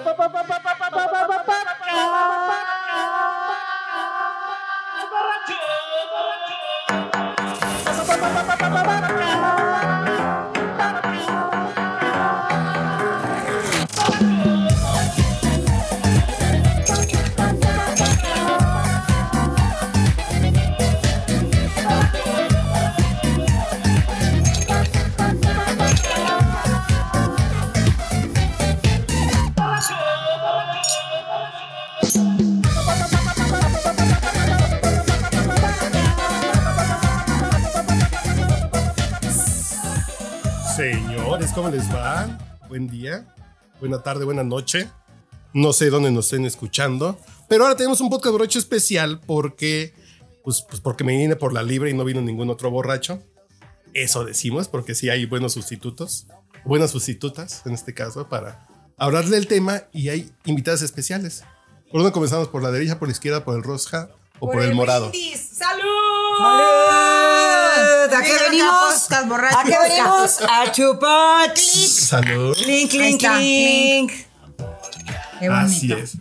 Señores, buena tarde, buena noche. No sé dónde nos estén escuchando, pero ahora tenemos un podcast borracho especial porque, pues, pues porque me vine por la libre y no vino ningún otro borracho. Eso decimos, porque sí hay buenos sustitutos, buenas sustitutas en este caso, para hablar del tema y hay invitadas especiales. ¿Por dónde comenzamos? ¿Por la derecha, por la izquierda, por el roja o por, el, morado? brindis. ¡Salud! ¿A qué venimos? ¿A qué venimos? A chupar. Salud. Clink, clink, clink. Qué bonito. Así es.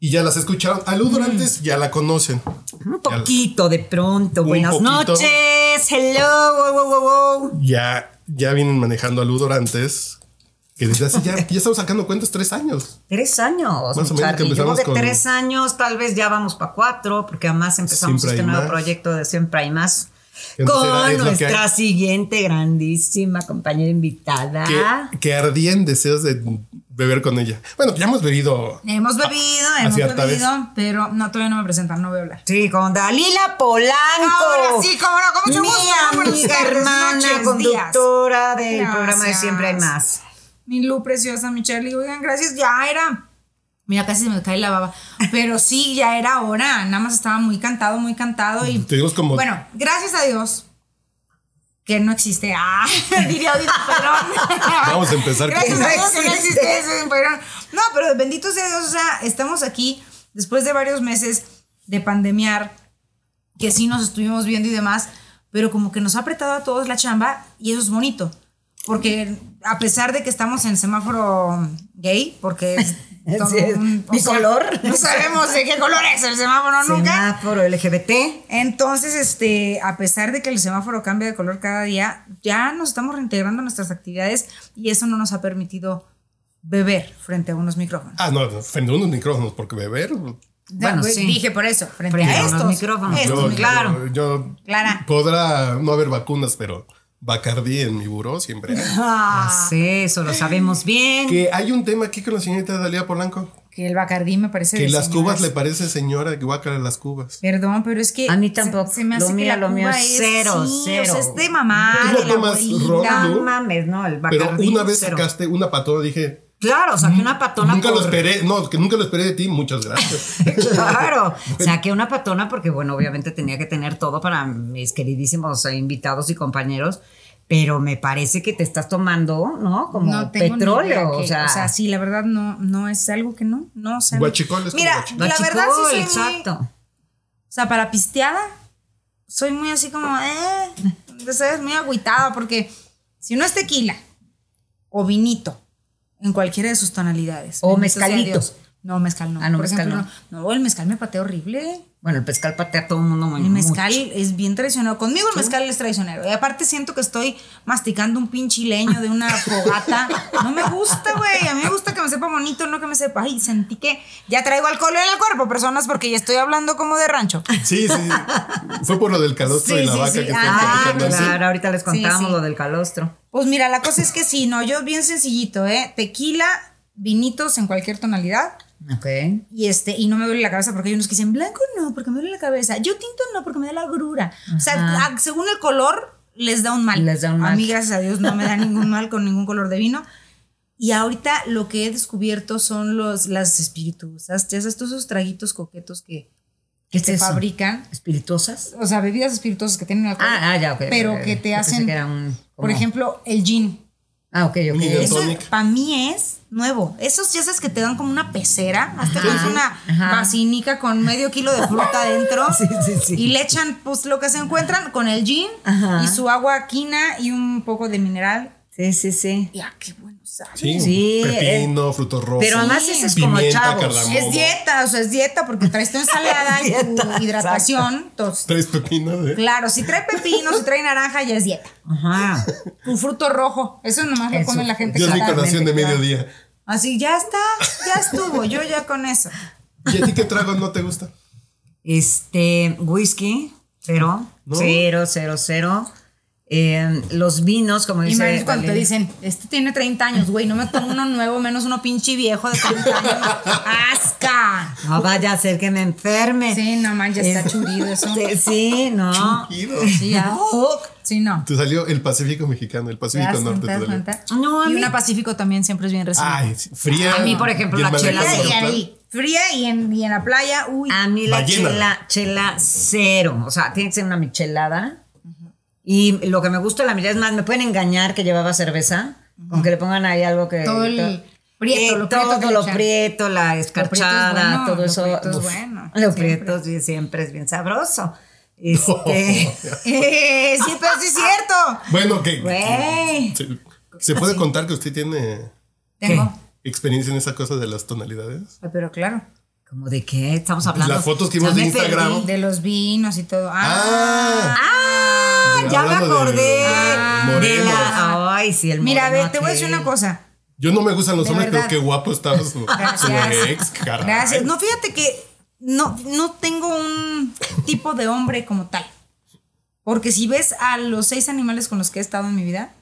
Y ya las escucharon. A Lu Durantes ya la conocen. Un poquito de pronto. Un Buenas poquito. noches. Hello. Wow, wow, wow, wow. Ya, ya vienen manejando a Lu Durantes. Que desde hace ya, ya estamos sacando cuentas tres años. Tres años. Más o menos que empezamos de con- tres años, tal vez ya vamos para cuatro, porque además empezamos Siempre este nuevo más. proyecto de Siempre hay más. Con que nuestra siguiente grandísima compañera invitada. Que, que ardían deseos de beber con ella. Bueno, ya hemos bebido. Hemos bebido, a hemos bebido, vez. pero no, todavía no me presentan, no voy a hablar. Sí, con Dalila Polanco. Ahora sí, cómo no, con mucho Mi gusto. Amiga, hermana, noches, conductora del Gracias. programa de Siempre hay más. Mi Lu preciosa, mi Charlie, oigan, gracias, ya era. Mira, casi se me cae la baba. Pero sí, ya era hora. Nada más estaba muy cantado, muy cantado. Y Tenemos como. bueno, gracias a Dios que no existe. Ah, diría Odito Perón. Vamos a empezar con- Gracias a Dios que no existe. ese Perón. No, pero bendito sea Dios, o sea, estamos aquí después de varios meses de pandemiar, que sí nos estuvimos viendo y demás, pero como que nos ha apretado a todos la chamba y eso es bonito. Porque a pesar de que estamos en semáforo gay, porque todo Bicolor. no sabemos de qué color es el semáforo nunca. Semáforo LGBT. Entonces, este, a pesar de que el semáforo cambia de color cada día, ya nos estamos reintegrando a nuestras actividades y eso no nos ha permitido beber frente a unos micrófonos. Ah, no, frente a unos micrófonos, porque beber. Bueno, Ya, sí. Dije por eso, frente, Frente a a unos estos micrófonos. estos Yo, claro. yo, yo- Clara. podrá no haber vacunas, pero Bacardí en mi buró siempre hay. Ah, Sí, eso lo sabemos bien. Que hay un tema aquí con la señorita Dalia Polanco. que el Bacardí me parece Que de las señoras. cubas le parece señora, que guácala las cubas. Perdón, pero es que A mí se- tampoco. Se, me hace Lo que mío- la lo mío cuba es es cero, sí, cero. O sea, es de mamá, ¿Tú no de la tomas abuelita. ron, No Lu? mames, no, el Pero Bacardí, una vez cero. sacaste una patona, dije, Claro, saqué una patona nunca lo esperé, no, que nunca lo esperé de ti, muchas gracias. Claro, saqué una patona porque, bueno, obviamente tenía que tener todo para mis queridísimos eh, invitados y compañeros, pero me parece que te estás tomando, ¿no? Como No petróleo, que- o sea, sí, la verdad no, no es algo que no, no, o sea, Guachicol es como Mira, guachicol. la verdad sí soy muy- exacto. O sea, para pisteada, soy muy así como, eh, ¿sabes? Muy agüitada, porque si no es tequila o vinito, en cualquiera de sus tonalidades. O bendito sea mezcalito. Dios. No, mezcal no. Ah, no, Por mezcal ejemplo, no. No, el mezcal me patea horrible. Bueno, el pescal patea a todo el mundo muy El mezcal mucho. es bien traicionero. Conmigo el mezcal es traicionero. Y aparte siento que estoy masticando un pinche leño de una fogata. No me gusta, güey. A mí me gusta que me sepa bonito, no que me sepa. Ay, sentí que ya traigo alcohol en el cuerpo, personas, porque ya estoy hablando como de rancho. Sí, sí. Fue por lo del calostro Sí, y la sí, vaca sí. que Ah. Claro, ahorita les contamos Sí, sí. lo del calostro. Pues mira, la cosa es que sí, no, yo bien sencillito, ¿eh? Tequila, vinitos en cualquier tonalidad. Ok. Y este, y no me duele la cabeza porque hay unos que dicen blanco no, porque me duele la cabeza. Yo tinto no, porque me da la grura. O sea, según el color, les da un mal. Les da un mal. A mí, gracias a Dios, no me da ningún mal con ningún color de vino. Y ahorita lo que he descubierto son los, las espirituosas, ya sabes, todos esos traguitos coquetos que, ¿Qué que es eso? fabrican. ¿Espirituosas? O sea, bebidas espirituosas que tienen alcohol. Ah, ah, ya, ok. Pero que te hacen, que era un- por ejemplo, el gin. Ah, ok, ok. Eso para mí es nuevo. Esos ya sabes que te dan como una pecera. Hasta que es una Ajá. vacinica con medio kilo de fruta adentro. Sí, sí, sí. Y le echan pues lo que se encuentran con el gin Ajá. y su agua quina y un poco de mineral. Sí, sí, sí. Y ah, qué buenos Sí, Sí, pepino, frutos rojos. Pero además ese es como pimienta, chavos. cardamomo. Es dieta, o sea, es dieta porque traes tu ensalada y tu hidratación. Tres pepinos, ¿eh? claro, si trae pepino, si trae naranja, ya es dieta. Ajá. Un fruto rojo, eso nomás lo Eso. come la gente. Yo es mi colación de Claro. mediodía. Así, ya está, ya estuvo, yo ya con eso. ¿Y a ti qué trago no te gusta? Este, whisky, cero, ¿No? cero, cero, cero. Eh, los vinos, como Y dice. me cuando te dicen, este tiene 30 años, güey, no me tomo uno nuevo, menos uno pinche viejo de 30 años. ¡Asca! No vaya a ser que me enferme. Sí, no man, ya está Es- churido eso. Sí, no. Ido. Sí, ya. Sí, no. Te salió el Pacífico mexicano, el ¿Te Pacífico das Norte. te. No, a y mí- una Pacífico también siempre es bien recibida. Ay, fría. A mí, por ejemplo, la chela y fría y en, y en la playa, uy. A mí la Ballena. chela, chela cero. O sea, tiene que ser una michelada. Y lo que me gusta de la michelada es más, me pueden engañar que llevaba cerveza, con que le pongan ahí algo que. Todo el prieto, Eh, lo prieto que todo lo prieto, la escarchada, bueno, todo lo eso. prieto es uf, bueno, Lo siempre. prieto sí, siempre es bien sabroso. Este, Eh, sí, pero sí es cierto. Bueno, que. Se, se puede contar que usted tiene Tengo. experiencia en esa cosa de las tonalidades. Ay, Pero claro, ¿Cómo de qué estamos hablando? Las fotos que vimos de Instagram. perdí. de los vinos y todo. Ah, Ah, Ah, ya me de acordé. morenos. de la, ay, sí, el mira, a ver, te voy a decir una cosa. yo no me gustan los De hombres, pero qué guapo estaba su, ex, caray. Gracias. No, fíjate que no, no tengo un tipo de hombre como tal. Porque si ves a los seis animales con los que he estado en mi vida,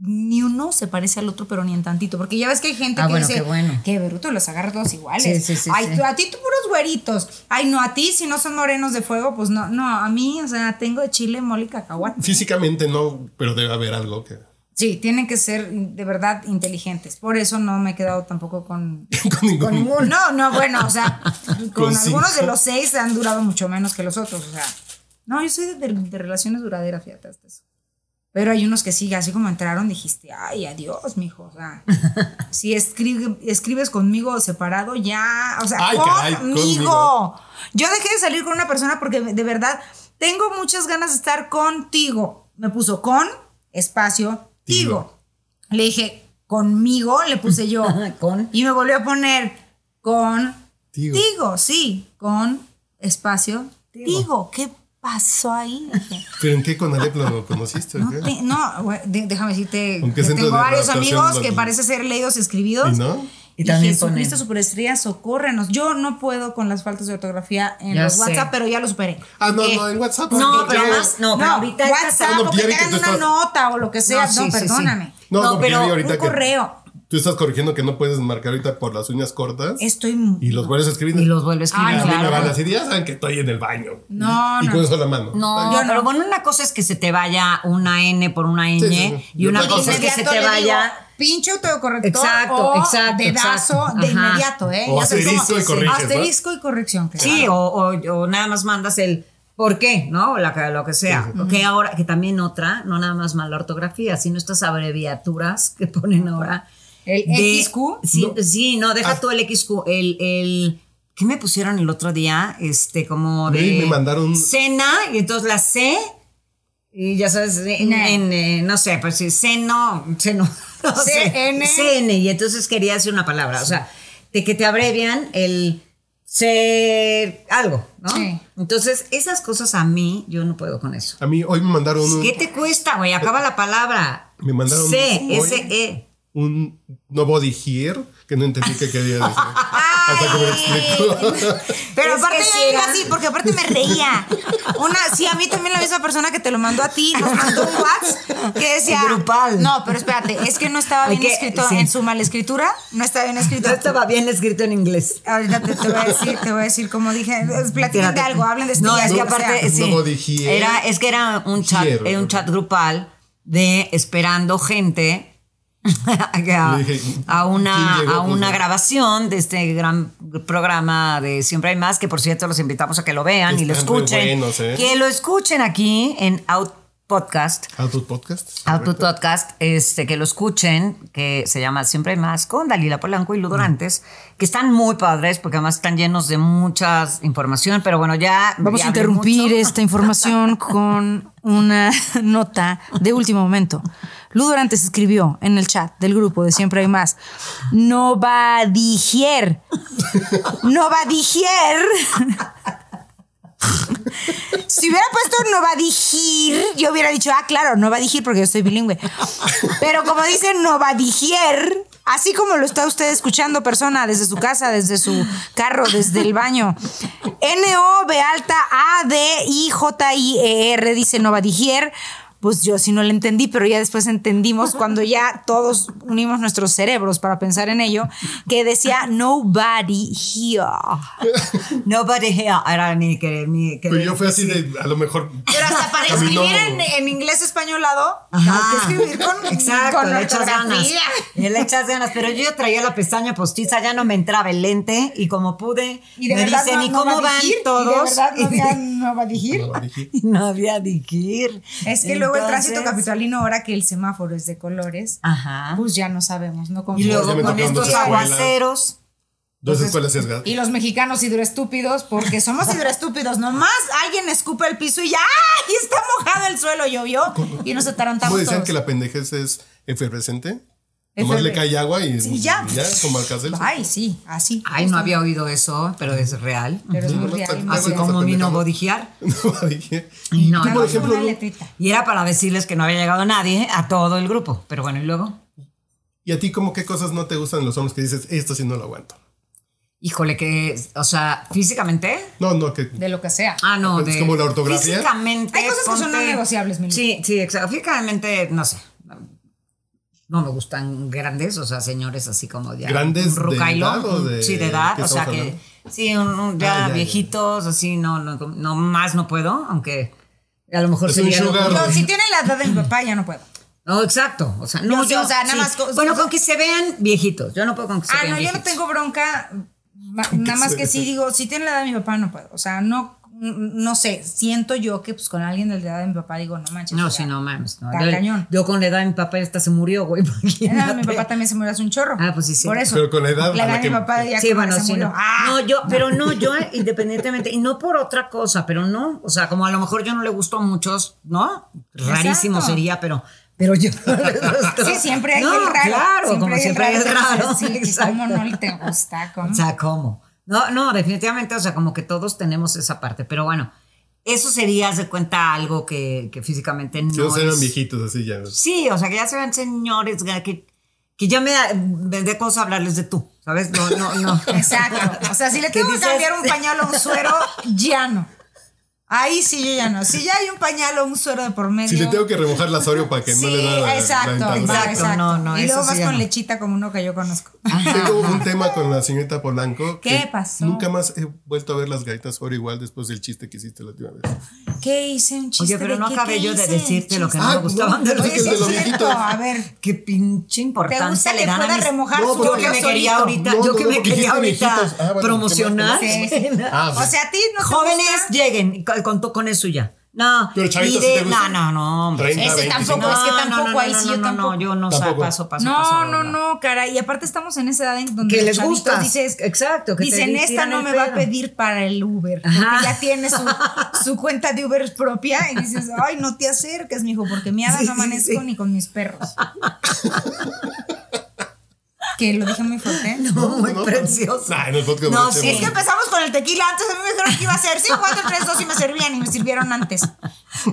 ni uno se parece al otro, pero ni en tantito. Porque ya ves que hay gente Ah, que bueno, dice qué bueno. que bruto, los agarra todos iguales. Sí, sí, sí, Ay, tú- a ti tú puros güeritos. Ay, no, a ti si no son morenos de fuego, pues no, no, a mí, o sea, tengo de chile, mole y cacahuate. Físicamente no, pero debe haber algo que. Sí, tienen que ser de verdad inteligentes. Por eso no me he quedado tampoco con, con ningún. con ninguno. No, no, bueno, o sea, con, Con algunos cinco. de los seis han durado mucho menos que los otros. O sea, no, yo soy de, de- de relaciones duraderas, fíjate hasta eso. Pero hay unos que sí, así como entraron, dijiste, ay, adiós, mijo. O sea, si escribe- escribes conmigo separado, ya. O sea, Ay, conmigo. conmigo. Yo dejé de salir con una persona porque de verdad tengo muchas ganas de estar contigo. Me puso con, espacio, Tigo. tigo. Le dije, conmigo, le puse yo. Con. Y me volvió a poner con Tigo. Tigo, sí, con espacio Tigo. ¿Qué pasó ahí? Dije, ¿Pero en qué con Alep lo conociste? No, te- no, de- déjame decirte ¿Con qué que tengo varios amigos que parece ser leídos y escribidos. ¿Y no? Y Y también Jesucristo ponen- Superestrella, socórrenos. Yo no puedo con las faltas de ortografía en Ya los sé. WhatsApp, pero ya lo superé. Ah, no, ¿Qué? no, en WhatsApp. No, ya- pero además, no, No, pero ahorita WhatsApp, Ah, no, o que te hagan una estás- nota o lo que sea. No, No, sí, sí, sí. perdóname. No, No, no, pero Un que correo. Tú estás corrigiendo que no puedes marcar ahorita por las uñas cortas Estoy. y los vuelves a escribir. Y los vuelve a escribir, Ay, a mí me claro. van a decir, ya saben que estoy en el baño. No, y no. con eso la mano. No, Yo no. pero bueno, una cosa es que se te vaya una N por una Ñ Sí, sí, sí. y una Y cosa es que se te vaya. digo, pinche autocorrector Exacto, o exacto, dedazo exacto. de inmediato, ¿eh? O asterisco y corriges, ¿no? Asterisco y corrección, claro. Sí, o, o- o nada más mandas el por qué, ¿no? O la que- lo que sea. Que ahora, que también otra, no nada más mala ortografía, sino estas abreviaturas que ponen ahora. El de- XQ. Sí, sí, no, deja Ah. tú el XQ. El, el, ¿qué me pusieron el otro día? Este, como de. Me mandaron- Cena, y entonces la C. Y ya sabes, en, en, eh, no sé, pues sí, seno, seno, no sé, CN. CN, y entonces quería decir una palabra, o sea, de que te abrevian el ser algo, ¿no? Sí. Entonces, esas cosas a mí, yo no puedo con eso. A mí hoy me mandaron un, ¿Qué te cuesta, güey? Acaba la palabra. Me mandaron C, S, E. un no body here que no entendí qué quería decir. Hasta que me lo explicó. Pero Es aparte que yo sí iba era- así, porque aparte me reía. Una, sí, a mí también la misma persona que te lo mandó a ti, nos mandó un WhatsApp que decía. Grupal. No, pero espérate, es que no estaba bien que- escrito sí. en su mala escritura. No estaba bien escrito. No estaba bien escrito en inglés. Ahorita te, te voy a decir, te voy a decir como dije. Platiquen de algo, hablen de esto. No, es que aparte, sí. No dije- Era, es que era un chat, Here. era un chat grupal de esperando gente a, Le dije, a ¿quién una, a Pues, una grabación de este gran programa de Siempre hay más, que por cierto los invitamos a que lo vean y lo escuchen. buenos, ¿eh? Que lo escuchen aquí en Out- podcast. Output Podcast. Output. Podcast, este, que lo escuchen, que se llama Siempre hay más, con Dalila Polanco y Ludo Rantes, que están muy padres porque además están llenos de mucha información, pero bueno, ya... Vamos ya a interrumpir mucho. esta información con una nota de último momento. Ludo antes escribió en el chat del grupo de Siempre hay más. No va a digier. No va a digier. Si hubiera puesto no va a digir, yo hubiera dicho, ah, claro, no va a digir porque yo soy bilingüe. Pero como dice no va a digier, así como lo está usted escuchando, persona, desde su casa, desde su carro, desde el baño. N-O-B alta A-D-I-J-I-E-R, dice no va a digier. Pues yo sí no lo entendí, pero ya después entendimos cuando ya todos unimos nuestros cerebros para pensar en ello, que decía nobody here. Nobody here. Era mi, que, mi que- Pero yo fui así de, a lo mejor. Pero hasta para escribir en, en inglés españolado, Ajá. hay que escribir con, Exacto, con le echas ganas. le echas ganas. Pero yo traía la pestaña postiza, ya no me entraba el lente y como pude, Y de me verdad dicen, no, ¿y no cómo a van dirigir? todos? Y de verdad no había no va a. No, no había diquir. Es que luego el tránsito capitalino, ahora que el semáforo es de colores, Ajá. pues ya no sabemos, no Y confiamos. luego con estos aguaceros. Dos escuelas sesgadas. Y los mexicanos hidroestúpidos, porque somos hidroestúpidos, nomás alguien escupe el piso y ya, ¡ay! Está mojado el suelo, llovió y nos ¿Cómo atarantamos decían todos. que la pendejez es efervescente? Nomás le cae agua y Sí, ya. ya como Alcacel. Ay, sí, así. Ay, no había oído eso, pero es real. Pero es muy real. Así como mi no bodigiar. No. Y no, por ejemplo. Y era para decirles que no había llegado nadie a todo el grupo. Pero bueno, y luego. ¿y a ti como qué cosas no te gustan en los hombres que dices, esto sí no lo aguanto? Híjole, que, o sea, físicamente. No, no, que De lo que sea. Ah, no, Es de. como la ortografía. Físicamente. Hay cosas que son no negociables, Mili. Sí, sí, exacto. Físicamente, no sé. No me gustan grandes, o sea, señores así como ya. ¿Grandes un de rucailo, edad o un- de Sí, de edad, o sea que. hablando? Sí, un- un- ya, Ah, ya, ya. viejitos, así, no, no, no, más no puedo, aunque a lo mejor sería. Yo, si tiene la edad de mi papá, ya no puedo. No, exacto. O sea, no, Yo o sea, nada sí. más co- Bueno, con que se vean viejitos. Yo no puedo con que se Ah, vean no, yo no tengo bronca. Nada más que sí digo, si tiene la edad de mi papá, no puedo. O sea, no, no sé, siento yo que pues con alguien de la edad de mi papá digo, no manches. No, sí, no mames. No. Yo, cañón. yo con la edad de mi papá esta se murió, güey. Edad de mi papá también se murió hace un chorro. Ah, pues sí, sí. Por eso. Pero con la edad La edad de mi que- papá ya Sí, bueno, que se sí. murió. No. Ah, No, yo, pero no, yo independientemente, y no por otra cosa, pero no, o sea, como a lo mejor yo no le gusto a muchos, ¿no? Rarísimo Exacto. sería, pero, pero yo no. Sí, siempre hay No, el raro. Claro, como siempre hay el raro. Sí, que exacto. cómo no te gusta, ¿cómo? O sea, ¿cómo? No, no, definitivamente, o sea, como que todos tenemos esa parte, pero bueno, eso sería, de cuenta, algo que, que físicamente no Si no es- viejitos así ya. Sí, o sea, que ya se ven señores, que, que ya me da, me da cosa hablarles de tú, ¿sabes? No, no, no. Exacto. O sea, si le ¿Qué tengo que cambiar un pañal o un suero, ya no. Ahí sí yo ya no. Si ya hay un pañal o un suero de por medio. Si le tengo que remojar la Oreo para que no le da la, exacto, la exacto. no, no, y luego vas con no. lechita como uno que yo conozco. Tengo un tema con la señorita Polanco. ¿Qué que pasó? Nunca más he vuelto a ver las gaitas Oreo igual después del chiste que hiciste la última vez. ¿Qué hice? Un chiste. Oye, pero de no qué- acabé qué yo de decirte lo que no Ah, me gustaban no, de los es que Oye, sí el de es los cierto. viejitos. A ver, Qué pinche ¿te importancia gusta le dan a remojar No, su porque Yo que me quería ahorita, yo que no, me quería ahorita. Ah, promocionar. Ah, O sea, a ti no Jóvenes, lleguen con, con, con eso ya. No, Pero de- ¿sí te gusta? no, no, no, hombre. 30, Ese 25. tampoco, es que No, no, tampoco, no, ahí no, sí no, yo no, tampoco. No, yo no, o sea, Tampoco. paso, paso, No, paso, no, no, cara. Y aparte estamos en esa edad en donde Que les gusta. dices, Exacto, que te dicen, esta tiran no me va a pedo". pedir para el Uber. Porque Ajá. ya tiene su, su cuenta de Uber propia. Y dices, ay, no te acerques, mijo, porque mi hada Sí, no sí, amanezco sí. ni con mis perros. que lo dije muy fuerte. No, muy no. precioso. Nah, en el podcast No, sí. Es que empezamos con el tequila antes, a mí me dijeron que iba a ser 5, 4, 3, 2 y me servían y me sirvieron antes.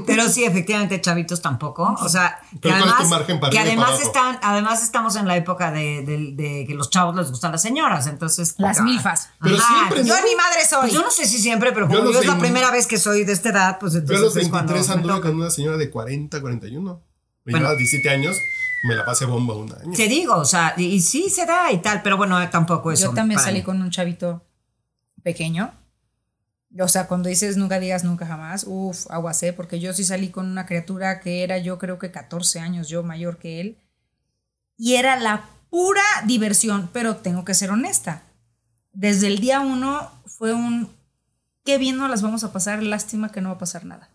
Pero sí, efectivamente, chavitos tampoco. O sea, que Pero ¿cuál es además, que están, además estamos en la época de, de- de que los chavos les gustan las señoras. Entonces, Las ah, milfas. Pero ajá, siempre, Yo ¿no? ni madre soy. Pues yo no sé si siempre, pero como yo, es la 20 primera vez que soy de esta edad, pues Yo a entonces los es cuando 23 me anduve con una señora de 40, 41. Me Bueno. llevaba 17 años, me la pasé bomba un año. Te digo, o sea, y, y sí se da y tal, pero bueno, tampoco eso. Yo también salí con un chavito pequeño. O sea, cuando dices nunca digas nunca jamás, uff, aguacé, porque yo sí salí con una criatura que era yo creo que 14 años, yo mayor que él. Y era la pura diversión, pero tengo que ser honesta. Desde el día uno fue un, qué bien nos las vamos a pasar, lástima que no va a pasar nada.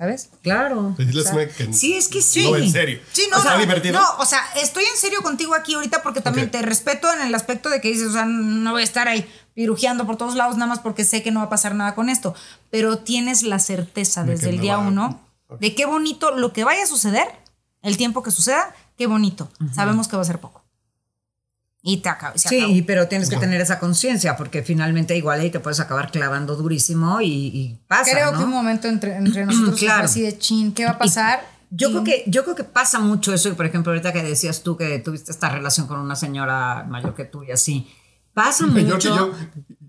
¿Sabes? Claro. Que- Sí, es que sí. No, en serio. Sí, no, ¿Está o sea, no, o sea, estoy en serio contigo aquí ahorita porque también te respeto en el aspecto de que dices, o sea, no voy a estar ahí pirujeando por todos lados nada más porque sé que no va a pasar nada con esto, pero tienes la certeza De desde el no día va uno de qué bonito lo que vaya a suceder, el tiempo que suceda, qué bonito. Sabemos que va a ser poco. Y te acaba, se acabó. Sí, pero tienes que tener esa conciencia porque finalmente igual ahí te puedes acabar clavando durísimo y, y pasa, Creo ¿no? que un momento entre, entre nosotros Claro. así de chin, ¿qué va a pasar? Yo Y- creo que yo creo que pasa mucho eso, y por ejemplo, ahorita que decías tú que tuviste esta relación con una señora mayor que tú y así. Pasa mucho. que yo.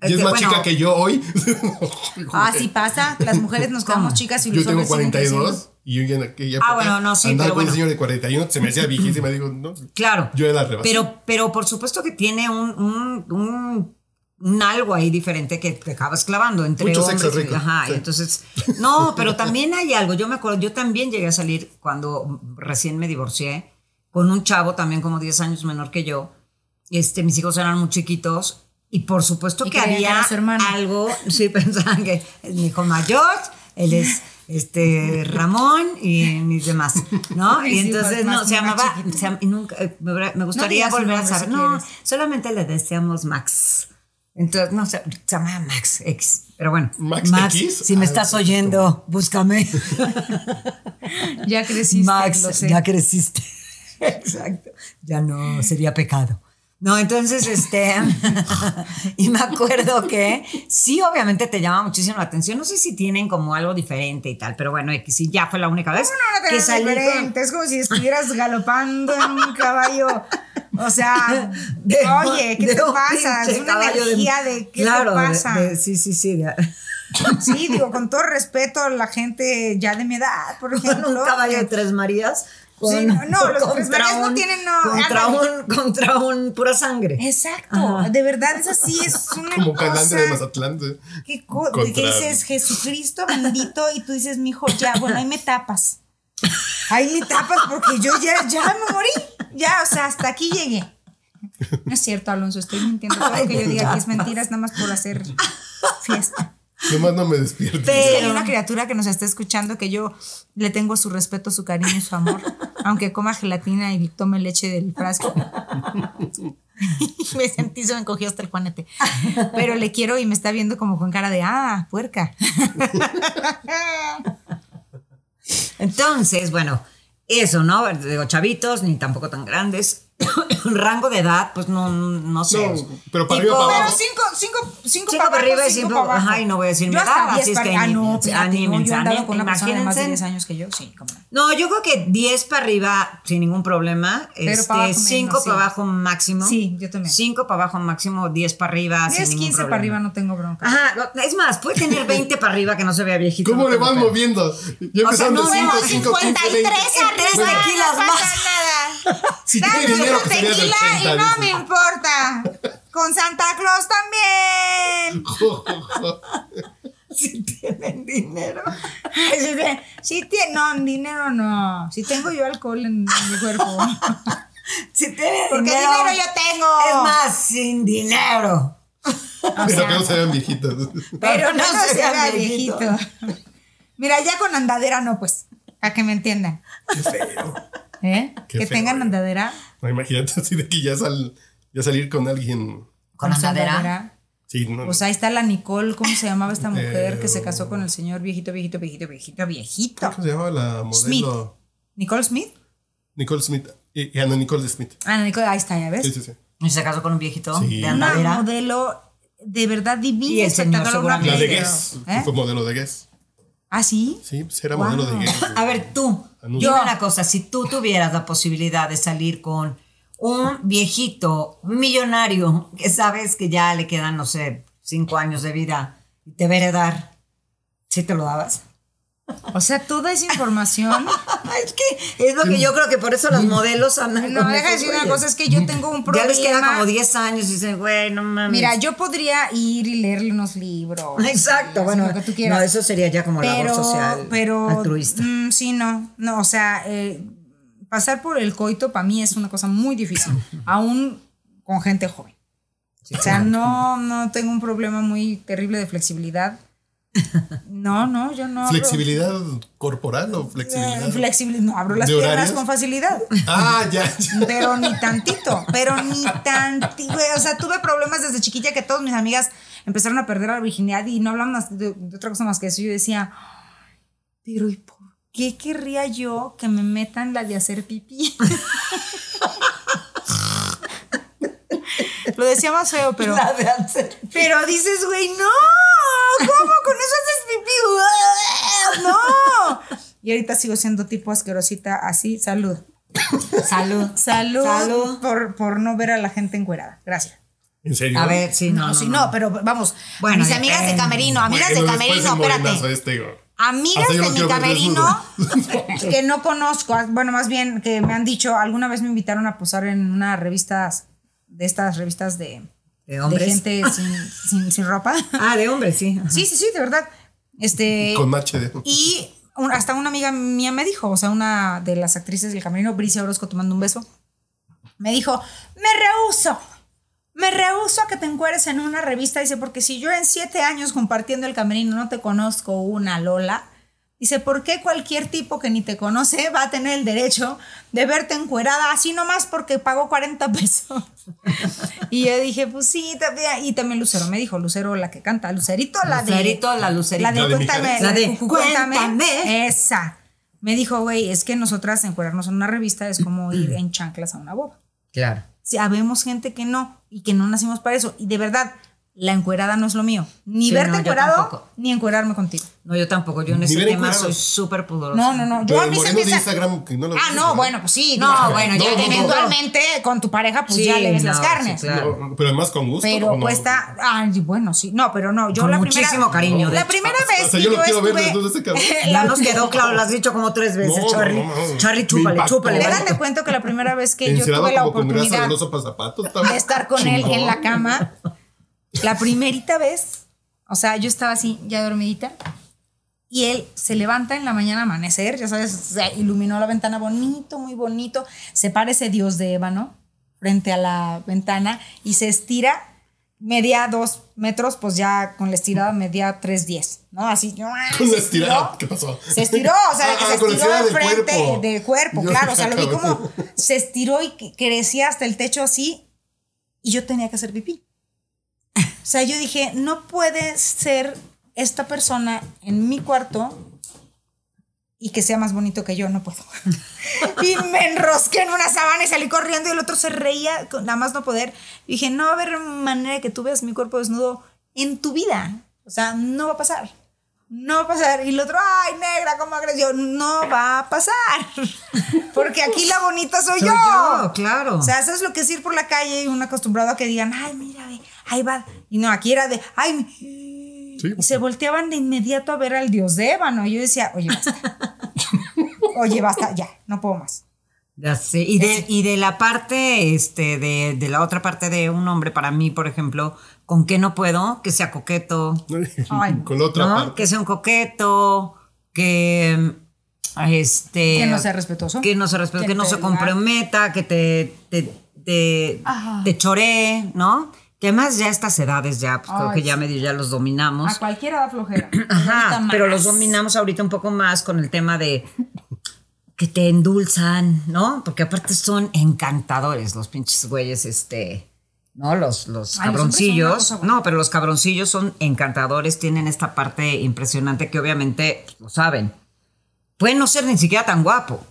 Y es que, más bueno, chica que yo hoy. Ah, sí pasa. Las mujeres nos quedamos chicas y Yo los tengo hombres siguen 42 y yo en aquella Ah, bueno, no, sí, andaba pero con un bueno. señor de 41, se me hacía viejísima, digo, no. Claro. Yo era rebasé. Pero, pero por supuesto que tiene un, un, un, un algo ahí diferente que te acabas clavando entre Mucho sexo hombres. y- rico, Ajá, sí. y entonces, no, pero también hay algo. Yo me acuerdo, yo también llegué a salir cuando recién me divorcié con un chavo también como 10 años menor que yo. Este, mis hijos eran muy chiquitos y por supuesto Y que había algo, sí, pensaban que es mi hijo mayor, él es este Ramón y mis demás, ¿no? Y entonces más- no, se llamaba, se y nunca, eh, me, gustaría volver a saber, si no, quieres. solamente le decíamos Max. Entonces, no, se, se llamaba Max X. Pero bueno, ¿Max X? si me Ah, estás oyendo, búscame. Ya creciste. lo Max, sé. ya creciste. Exacto. Ya no sería pecado. No, entonces, este, y me acuerdo que sí, obviamente te llama muchísimo la atención. No sé si tienen como algo diferente y tal, pero bueno, X, sí, ya fue la única vez No, no que salí con- diferente. Es como si estuvieras galopando en un caballo. O sea, de- oye, ¿qué de te pasa? Es una de- energía de, ¿qué claro, te pasa? sí, sí, sí. Sí, digo, con todo respeto a la gente ya de mi edad, por ejemplo. un caballo de que- tres Marías. Con, Sí, no, no, los Marías no un- tienen, no, Contra un, contra un pura sangre. Exacto, de verdad es así, es una Como cosa. De Mazatlán. sí. ¿Qué que dices Jesucristo bendito y tú dices, mijo, ya, bueno, ahí me tapas. Ahí me tapas porque yo ya, ya me morí. Ya, o sea, hasta aquí llegué. No es cierto, Alonso, estoy mintiendo. Todo lo que yo diga aquí es mentiras nada más por hacer fiesta. Nomás no me despierto. Es que hay Pero- una criatura que nos está escuchando que yo le tengo su respeto, su cariño y su amor, aunque coma gelatina y tome leche del frasco. me sentí, se me encogió hasta el juanete. Pero le quiero y me está viendo como con cara de, ah, puerca. Entonces, bueno, eso, ¿no? Digo, chavitos, ni tampoco tan grandes. Rango de edad, pues no, no sé. No, pero para Tipo- arriba, para Pero abajo. cinco, cinco, cinco, Cinco para arriba y cinco cinco- para abajo. ajá, y no voy a decir mi edad, diez así es que Ah, no, anímense, con una de más de imagínense. 10 años que yo, sí, cómo no. Yo creo que 10 para arriba sin ningún problema. Pero este, para abajo menos, 5 sí. para abajo máximo. Sí, yo también. 5 para abajo máximo, 10 para arriba 10, sin ningún 15 problema. para arriba no tengo bronca. Ajá, no, es más, puede tener 20 para arriba que no se vea viejito. ¿Cómo no le van moviendo? Yo empezando no, 5, no, 5, 15, 20. Tres tequilas no más. Si Dame dinero, tequila 80. y no dice. me importa. Con Santa Claus también. Si tienen dinero. Si te- Si tiene, no, dinero no. Si tengo yo alcohol en mi cuerpo. Si tienen Porque dinero. dinero yo tengo. Es más, sin dinero. Pero sea- que no se vean viejitos. Pero no, No se vean vea viejito. viejito. Mira, ya con andadera no, pues. A que me entiendan. Qué feo. ¿Eh? Qué que feo, tengan eh. andadera. No, imagínate así de que ya, sal, ya salir con alguien. Con su andadera. Sí, no. Pues ahí está la Nicole, ¿cómo se llamaba esta mujer Eh, que se casó con el señor viejito, viejito, viejito, viejito, viejito? ¿Cómo se llama la Smith. modelo? ¿Nicole Smith? Nicole Smith. Y, y Ana Nicole Smith. Ah, no, Nicole, ahí está, ya ves. Sí, sí, sí. Y se casó con un viejito Sí. de Una andadera. modelo de verdad divina. Y el señor una La de seguramente. Guess. ¿Eh? Fue modelo de Guess. ¿Ah, sí? Sí, pues era Wow. modelo de Guess. A ver, tú, Anuncio. dime una cosa, si tú tuvieras la posibilidad de salir con un viejito millonario que sabes que ya le quedan, no sé, cinco años de vida y te va a heredar, ¿sí te lo dabas? O sea, toda esa información. es que es lo que yo creo que por eso los modelos andan no, con deja de decir una cosa, es que yo tengo un Ya problema. les queda como 10 años y dicen, güey, no mames. Mira, yo podría ir y leerle unos libros. Exacto, bueno, lo que tú quieras. no, eso sería ya como labor social pero, altruista. mm, sí, no, no, o sea, eh, pasar por el coito para mí es una cosa muy difícil, aún con gente joven. o sea, no, no tengo un problema muy terrible de flexibilidad No, no, yo no. abro- ¿Flexibilidad corporal o Eh, flexibilidad? flexibilidad. No, abro las ¿De piernas horarios? con facilidad. ah, ya. ya. Pero ni tantito, pero ni tantito. O sea, tuve problemas desde chiquilla que todas mis amigas empezaron a perder la virginidad y no hablan más de, de otra cosa más que eso. Yo decía, pero ¿y por qué querría yo que me metan la de hacer pipí? Lo decía más feo, pero. La de hacer. Pero dices, güey, no, ¿cómo con eso haces pipí? ¡No! Y ahorita sigo siendo tipo asquerosita así. Salud. Salud. Salud, Salud. Por, por no ver a la gente encuerada. Gracias. ¿En serio? A ver, sí, no. No, sí, no, pero vamos. Bueno, mis amigas de camerino, amigas de Bueno, camerino, espérate. este. Amigas de mi camerino que no conozco, bueno, más bien que me han dicho, alguna vez me invitaron a posar en una revista de estas revistas de, ¿De hombres? gente sin, sin, sin ropa. Ah, de hombre, sí. Ajá. Sí, sí, sí, de verdad. Este. Con HD. Y un- hasta una amiga mía me dijo, o sea, una de las actrices del camerino, Bricia Orozco, tomando un beso, me dijo, me rehuso, me rehuso a que te encueres en una revista. Dice, porque si yo en siete años compartiendo el camerino no te conozco una Lola, dice, ¿por qué cualquier tipo que ni te conoce va a tener el derecho de verte encuerada así nomás porque pagó 40 pesos? y yo dije, pues sí, también. Y también Lucero me dijo, Lucero la que canta, Lucerito, la de... Lucerito, la Lucerito. La de La de Cuéntame. La de Cuéntame. Cuéntame. Esa. Me dijo, güey, es que nosotras encuadrarnos en una revista es como ir en chanclas a una boda. Claro. Si habemos gente que no y que no nacimos para eso. Y de verdad, la encuerada no es lo mío. Ni Sí, verte no, encuerado, ni encuerarme contigo. No, yo tampoco. Yo en Ni ese tema soy súper pudorosa. No, no, no. Yo Pero a mí se de Instagram que no lo Ah, no, ¿no? bueno, pues sí. No, bueno, ya Eventualmente con tu pareja, pues Sí, ya le ves no, las sí, carnes. claro. No, pero además con gusto. Pero ¿o no? cuesta. Ay, bueno, sí. No, pero no. Yo Con la muchísimo primera. cariño, La primera O vez sea, que yo yo lo quiero ver ese cabrón. Ya nos quedó claro, lo has dicho como tres veces, Charlie. Charlie, Me chúpale, chúpale. Déjate cuento que la primera vez que yo tuve la oportunidad de estar con él en la cama, la primerita vez, o sea, yo estaba así, ya dormidita, y él se levanta en la mañana a amanecer, ya sabes, se iluminó la ventana bonito, muy bonito, se parece Dios de ébano frente a la ventana y se estira, medía dos metros, pues ya con la estirada tres diez, ¿no? Así, Con se la estiró. estirada. ¿Qué pasó? Se estiró, o sea, que Ah, se la estiró de del frente cuerpo. del cuerpo, claro. O sea, lo vi como se estiró y crecía hasta el techo así y yo tenía que hacer pipí. O sea, yo dije, no puede ser esta persona en mi cuarto y que sea más bonito que yo, no puedo. y me enrosqué en una sabana y salí corriendo y el otro se reía, nada más no poder. Dije, no va a haber manera que tú veas mi cuerpo desnudo en tu vida. O sea, no va a pasar. No va a pasar. Y el otro, ay, negra, ¿cómo agresión? No va a pasar. Porque aquí la bonita soy, Soy yo. yo, claro. O sea, eso es lo que es ir por la calle y un acostumbrado a que digan, ay, mira, ve, ahí va. Y no, aquí era de, ay, Sí. y se volteaban de inmediato a ver al dios de ébano. Y yo decía, oye, basta. oye, basta, ya, no puedo más. Ya sé. Y de, y de la parte, este, de, de la otra parte de un hombre, para mí, por ejemplo, ¿con qué no puedo? Que sea coqueto, Ay, Con la otra ¿no? parte. Que sea un coqueto, que este Que no sea respetuoso. que no se respete, Que que no se comprometa, que te te, te, te choree, ¿no? Que además ya a estas edades ya, pues creo que ya medio ya los dominamos. A cualquiera da flojera. Ajá, pero los dominamos ahorita un poco más con el tema de que te endulzan, ¿no? Porque aparte son encantadores los pinches güeyes, este, ¿no? Los, los Ay, cabroncillos. No, pero los cabroncillos son encantadores, tienen esta parte impresionante que obviamente lo saben. Puede no ser ni siquiera tan guapo,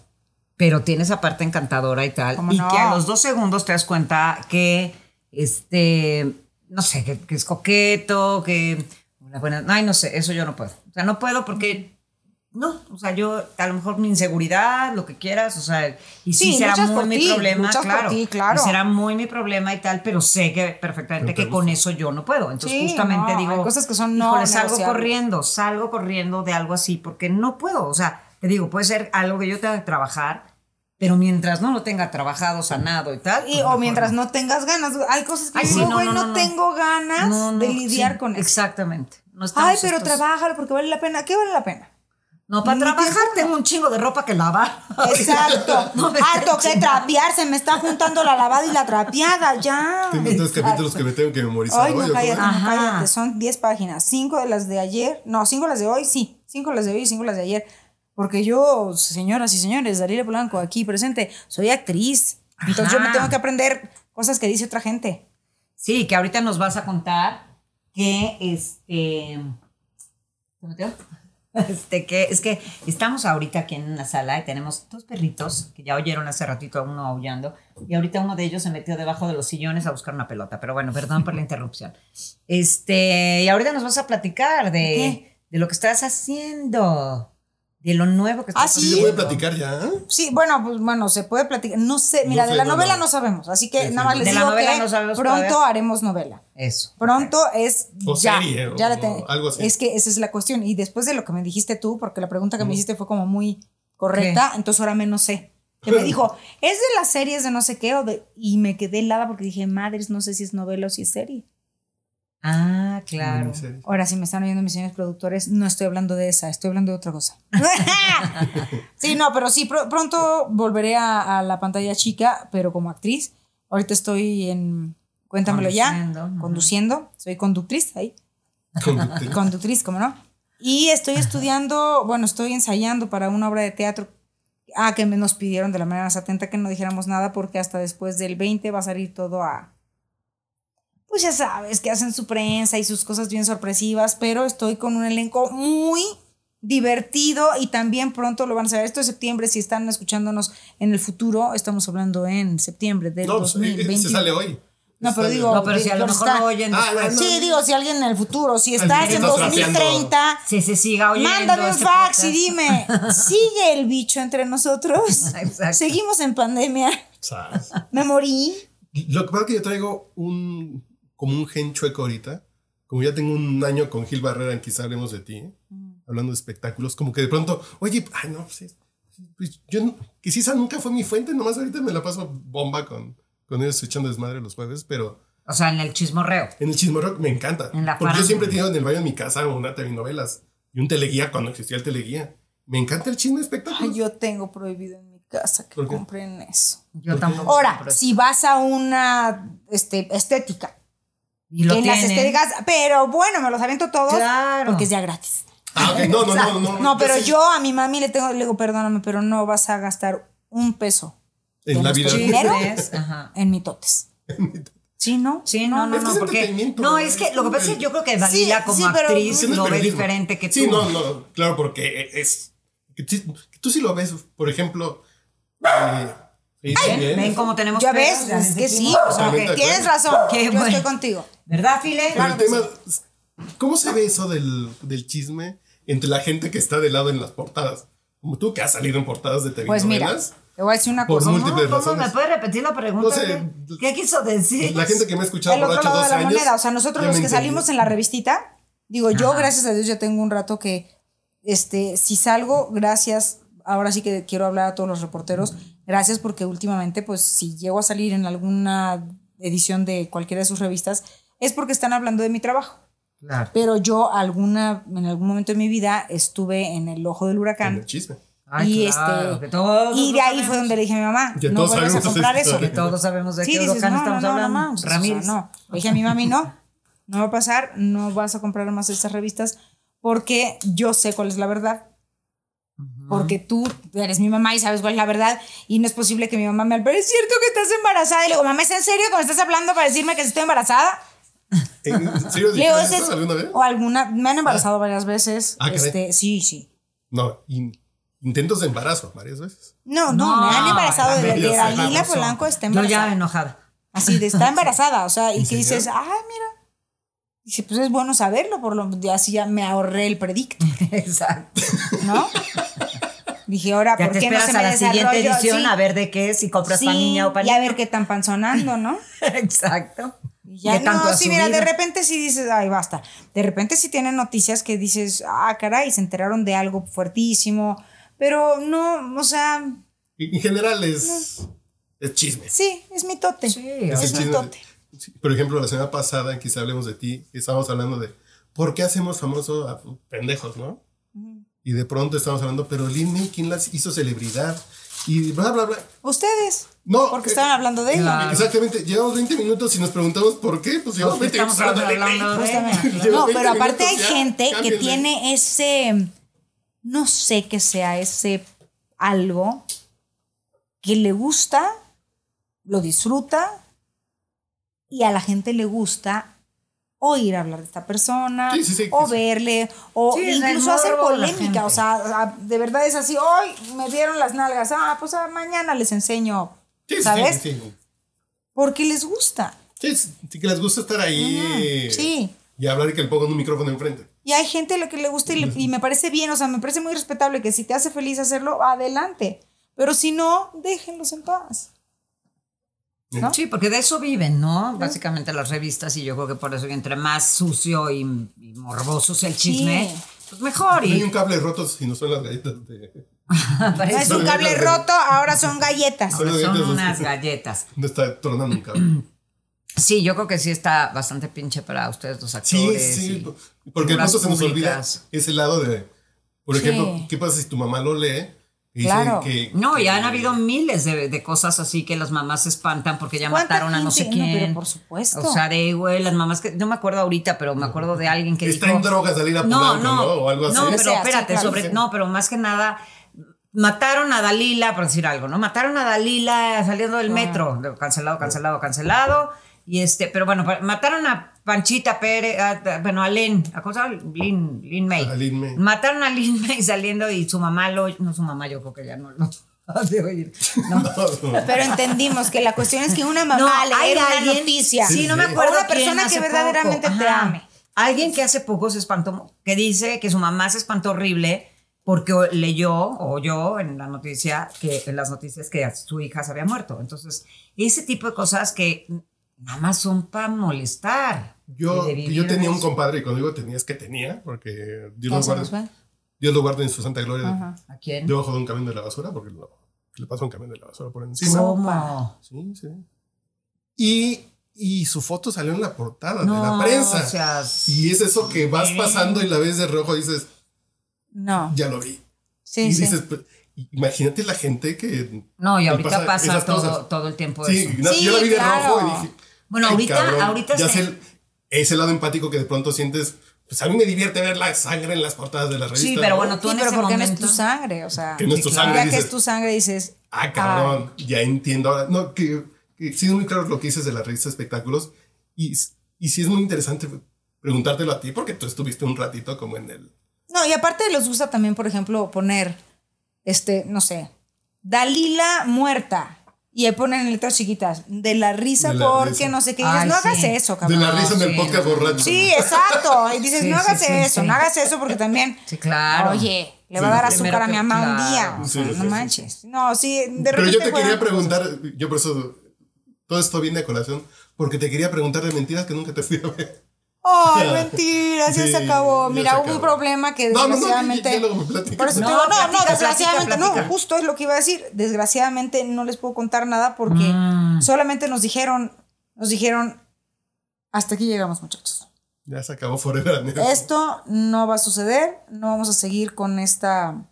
pero tiene esa parte encantadora y tal. ¿Cómo Y no? que a los dos segundos te das cuenta que, este, no sé, que, que es coqueto, que una buena. Ay, no sé, eso yo no puedo. O sea, no puedo porque. No, o sea, yo, a lo mejor mi inseguridad, lo que quieras, o sea, y sí, Sí, será muy por mi ti, problema, claro. ti, claro. Y será muy mi problema y tal, pero sé que perfectamente que con eso yo no puedo. Entonces, Sí, justamente no, digo, hay cosas que son no híjole, salgo corriendo, salgo corriendo de algo así, porque no puedo. O sea, te digo, puede ser algo que yo tenga que trabajar, pero mientras no lo tenga trabajado, sanado y tal. Y, pues o mientras no. no tengas ganas. Hay cosas que Ay, sí, digo, no, güey, no, no, no, no. tengo ganas No, no, de lidiar sí, con eso. Exactamente. No Ay, pero estos- trabájalo porque vale la pena. ¿Qué vale la pena? No, para Ni trabajar tiempo, tengo un chingo de ropa que lavar. Exacto. No me Harto estés que trapear, se me está juntando la lavada y la trapeada, ya. Tengo tres capítulos que me tengo que memorizar. Ay, hoy, no, ¿o cállate, no, cállate. Son 10 páginas. 5 de las de ayer. No, 5 las de hoy, sí. 5 las de hoy y 5 las de ayer. Porque yo, señoras y señores, Dalila Polanco, aquí presente, soy actriz. Entonces yo me tengo que aprender cosas que dice otra gente. Sí, que ahorita nos vas a contar que este. ¿Se metió? Este, que es que estamos ahorita aquí en una sala y tenemos dos perritos que ya oyeron hace ratito a uno aullando y ahorita uno de ellos se metió debajo de los sillones a buscar una pelota. Pero bueno, perdón por la interrupción. Este, y ahorita nos vas a platicar de, qué? de lo que estás haciendo, de lo nuevo que Ah, estás sí. ¿Sí se puede platicar ya? Sí, bueno, pues bueno, se puede platicar. No sé, mira, No de sé, la no, novela no. no sabemos. Así que Sí, nada más les De la digo novela que no sabemos pronto todavía. haremos novela. Eso. Pronto es O ya, serie, ya o la te- algo así. Es que esa es la cuestión. Y después de lo que me dijiste tú, porque la pregunta que me hiciste fue como muy correcta, entonces ahora menos sé. Que me dijo, es de las series de no sé qué, o de, y me quedé helada porque dije, madres, no sé si es novela o si es serie. Ah, claro. Ahora, si me están oyendo mis señores productores, no estoy hablando de esa, estoy hablando de otra cosa. sí, no, pero sí, pr- pronto volveré a, a la pantalla chica, pero como actriz. Ahorita estoy en, cuéntamelo Conduciendo, ya, conduciendo, soy conductriz ahí. Conductriz. conductriz, ¿cómo no? Y estoy estudiando, bueno, estoy ensayando para una obra de teatro. Ah, que me nos pidieron de la manera más atenta que no dijéramos nada porque hasta después del 20 va a salir todo a... Pues ya sabes, que hacen su prensa y sus cosas bien sorpresivas, pero estoy con un elenco muy divertido y también pronto lo van a saber. Esto es septiembre, si están escuchándonos en el futuro, estamos hablando en septiembre del No, pues, eh, 2020. se sale hoy. No, pero digo. No, pero si a lo mejor está- lo oyen Ah, después. no, Sí, digo, si alguien en el futuro, si estás en estás trapeando. 2030, Si se siga oyendo. mándame un este fax y dime, ¿sigue el bicho entre nosotros? Exacto. Seguimos en pandemia. Sas. Me morí. Lo que pasa es que yo traigo un como un gen chueco ahorita. Como ya tengo un año con Gil Barrera en quizá hablemos de ti, ¿eh? hablando de espectáculos, como que de pronto, oye, ay no, pues, es- pues, yo no- que sí, esa nunca fue mi fuente, nomás ahorita me la paso bomba con, con ellos echando desmadre los jueves, pero O sea, en el chismorreo. en el chisme rock me encanta. En la porque yo siempre he tenido en el baño de mi casa una telenovelas y un teleguía cuando existía el teleguía. Me encanta el chisme de espectáculos. Ay, yo tengo prohibido en mi casa que compren eso. Yo tampoco. Ahora, si vas a una este, estética, y lo en las estéticas, pero bueno, me los aviento todos Claro. porque es ya gratis. Ah, no, no, no, no. No, pero sí, yo a mi mami le tengo, le digo, perdóname, pero no vas a gastar un peso En la de vida. dinero en mitotes. Sí, ¿no? Sí, no, no, Es que no, porque no es que lo que pasa es que yo creo que Dalila Sí, como sí, pero- actriz Sí, no es lo ve diferente que tú. Sí, no, no, claro, porque es. Que, sí- que tú sí lo ves, por ejemplo. eh, sí, bien. Ven cómo tenemos Ya pedos, ves, ya es que sí, o sea, de tienes razón, Qué yo bueno. estoy contigo. ¿Verdad, File? El tema. ¿Cómo se ve eso del, del chisme entre la gente que está de lado en las portadas? Como tú que has salido en portadas de Pues mira, telenovelas. te voy a decir una Por cosa. múltiples ¿Cómo razones. me puede repetir la pregunta? No sé. ¿Qué quiso decir? La gente que me ha escuchado El por otro H lado de 12 la años. moneda, o sea, nosotros los que entendí. salimos en la revistita, digo, yo gracias a Dios ya tengo un rato que, este, si salgo, gracias, ahora sí que quiero hablar a todos los reporteros, gracias porque últimamente, pues, si llego a salir en alguna edición de cualquiera de sus revistas, es porque están hablando de mi trabajo. Claro. Pero yo alguna, en algún momento de mi vida estuve en el ojo del En huracán. el chisme. Ay, y claro, este y de ahí sabemos. fue donde le dije a mi mamá, Que no todos vuelvas a comprar eso. Que todos sabemos de Sí, qué dices, huracán no, estamos no, no, hablando. no, no, o sea, Ramírez. no. Le dije a mi mami, no, no va a pasar, no vas a comprar más estas revistas porque yo sé cuál es la verdad. Porque tú eres mi mamá y sabes cuál es la verdad y no es posible que mi mamá me pero es cierto que estás embarazada y le digo, mamá, ¿es en serio que me estás hablando para decirme que estoy embarazada? ¿En serio Le digo, dijeron "Ese eso es- alguna vez? O alguna, me han embarazado varias veces. Ah, este, sí, sí. No, in- intentos de embarazo varias veces. No, no, me han embarazado de, de ya sé, Dalila. Polanco está Yo ya embarazada. enojada. Así de está embarazada, o sea, y ¿En que serio? dices, ay, mira. Dice, pues es bueno saberlo, por lo ya así ya me ahorré el predicto, Exacto. ¿no? Dije, ahora, Ya ¿por te qué no esperas se me a la siguiente edición Sí, a ver de qué, si compras sí, para niña o para y a ver qué tan panzonando, ¿no? Exacto. Y ya ¿Qué tanto no, sí, mira, de repente sí dices, ay, basta. De repente sí tienen noticias que dices, ah, caray, se enteraron de algo fuertísimo, pero no, o sea, En en general es, es chisme. sí, es mi tote. Sí, Es es el mi chisme. tote. Sí, Por ejemplo, la semana pasada, quizá hablemos de ti, estábamos hablando de por qué hacemos famoso a pendejos, ¿no? Y de pronto estamos hablando, pero Lin May, ¿quién las hizo celebridad? Y bla, bla, bla. Ustedes. No, Porque eh, estaban hablando de ella. Claro. Llevamos Llevamos 20 minutos y nos preguntamos por qué. Pues llevamos Porque 20 minutos estamos hablando de hablando No, 20 pero aparte hay gente que tiene ese, no sé qué sea ese algo que le gusta, lo disfruta y a la gente le gusta oír hablar de esta persona Sí, sí, sí, o sí. verle o incluso hacer polémica, o sea, a- de verdad es así, hoy me dieron las nalgas, ah, pues ah, mañana les enseño, ¿sabes? Sí, sí, Porque les gusta. sí. Que les gusta estar ahí. sí. Y hablar y que le pongan un micrófono enfrente. Y hay gente a la que le gusta y, le- y me parece bien, o sea, me parece muy respetable que si te hace feliz hacerlo, adelante. Pero si no, déjenlos en paz. ¿No? Sí, porque de eso viven, ¿no? Básicamente las revistas y yo creo que por eso entre más sucio y, y morboso sea el chisme, Sí. pues mejor. Hay Y un cable roto si no son las galletas de. parece- Es un cable roto, ahora son galletas. Son son galletas, unas sí. galletas. No está tronando un cable. Sí, yo creo que sí está bastante pinche para ustedes los Sí, actores. sí. y- Porque de pronto se nos olvida ese lado de. Por Sí. ejemplo, ¿qué pasa si tu mamá lo lee? Claro. que- No, que- y han habido miles de, de cosas así que las mamás se espantan porque ya ¿Cuánta mataron a no sé? No, quién. pero por supuesto. O sea, de güey, las mamás que no me acuerdo ahorita, pero me acuerdo de alguien que Está dijo en droga salir a No, no, ¿no? O algo así. No, pero espérate, sobre, no, pero más que nada mataron a Dalila, por decir algo, ¿no? Mataron a Dalila saliendo del metro, cancelado, cancelado, cancelado. Y este, pero bueno, mataron a Panchita Pérez, a- a- bueno, a Len, ¿a cómo se llama? Lin, Lin May. A Lin May. Mataron a Lin May saliendo y su mamá lo, no su mamá, yo creo que ya no lo ha de oír. No. Pero entendimos que la cuestión es que una mamá le dé una alguien- noticia. Sí, no me acuerdo. Una persona que verdaderamente poco. te Ajá. ame. Alguien que hace poco se espantó, que dice que su mamá se espantó horrible porque leyó o oyó en la noticia que en las noticias que su hija se había muerto. Entonces, ese tipo de cosas que nada más son para molestar. Yo, de yo tenía un compadre, y cuando digo tenía es que tenía, porque Dios lo va. Dios lo guarde en su santa gloria, Ajá. ¿A quién? debajo de un camión de la basura, porque lo- le pasa un camión de la basura por encima. ¿Cómo? Sí, sí. Y, y su foto salió en la portada No, de la prensa. o sea, y es eso que vas pasando y la ves de rojo y dices, No. ya lo vi. Sí, y sí. dices, pues, imagínate la gente que... No, y ahorita pasa, esas todo, todo el tiempo Sí, eso. no, Sí, yo la vi de claro. rojo y dije... Bueno, "Ay, ahorita- cabrón". ahorita Ya se- sé el- ese lado empático que de pronto sientes... Pues a mí me divierte ver la sangre en las portadas de la revista. Sí, pero ¿no? bueno, tú Sí, en pero ese porque no es momento... tu sangre, o sea. Que no es tu sangre. Ya que dices, es tu sangre, dices. Ah, cabrón, ya entiendo ahora. No, que, que sí es muy claro lo que dices de la revista de espectáculos. Y, y sí es muy interesante preguntártelo a ti, porque tú estuviste un ratito como en el. No, y aparte les gusta también, por ejemplo, poner, este, no sé, Dalila muerta. Y ahí ponen en letras chiquitas, de la risa De la porque risa. no sé qué. Y dices, Ay, no hagas sí. eso, De cabrón. la risa en el sí, podcast borracho. Sí, exacto. Y dices, Sí, no hagas sí, eso, sí. no hagas eso porque también. Sí, claro. Oye, le Sí, va a dar azúcar a mi mamá un día. o Sí, sea, sí, no sí, manches. No, sí, de repente. Pero yo te quería preguntar, yo por eso. Todo esto viene a colación, porque te quería preguntar de mentiras que nunca te fui a ver. Ay, mentira, ya Sí, se acabó. Mira, se hubo un problema que No, no, no, desgraciadamente. Por eso te No, digo, no, platica, no, desgraciadamente platica, no. Justo es lo que iba a decir. Desgraciadamente no les puedo contar nada porque Mm. solamente nos dijeron, nos dijeron, hasta aquí llegamos, muchachos. Ya se acabó Forever and Ever. Esto no va a suceder, no vamos a seguir con esta.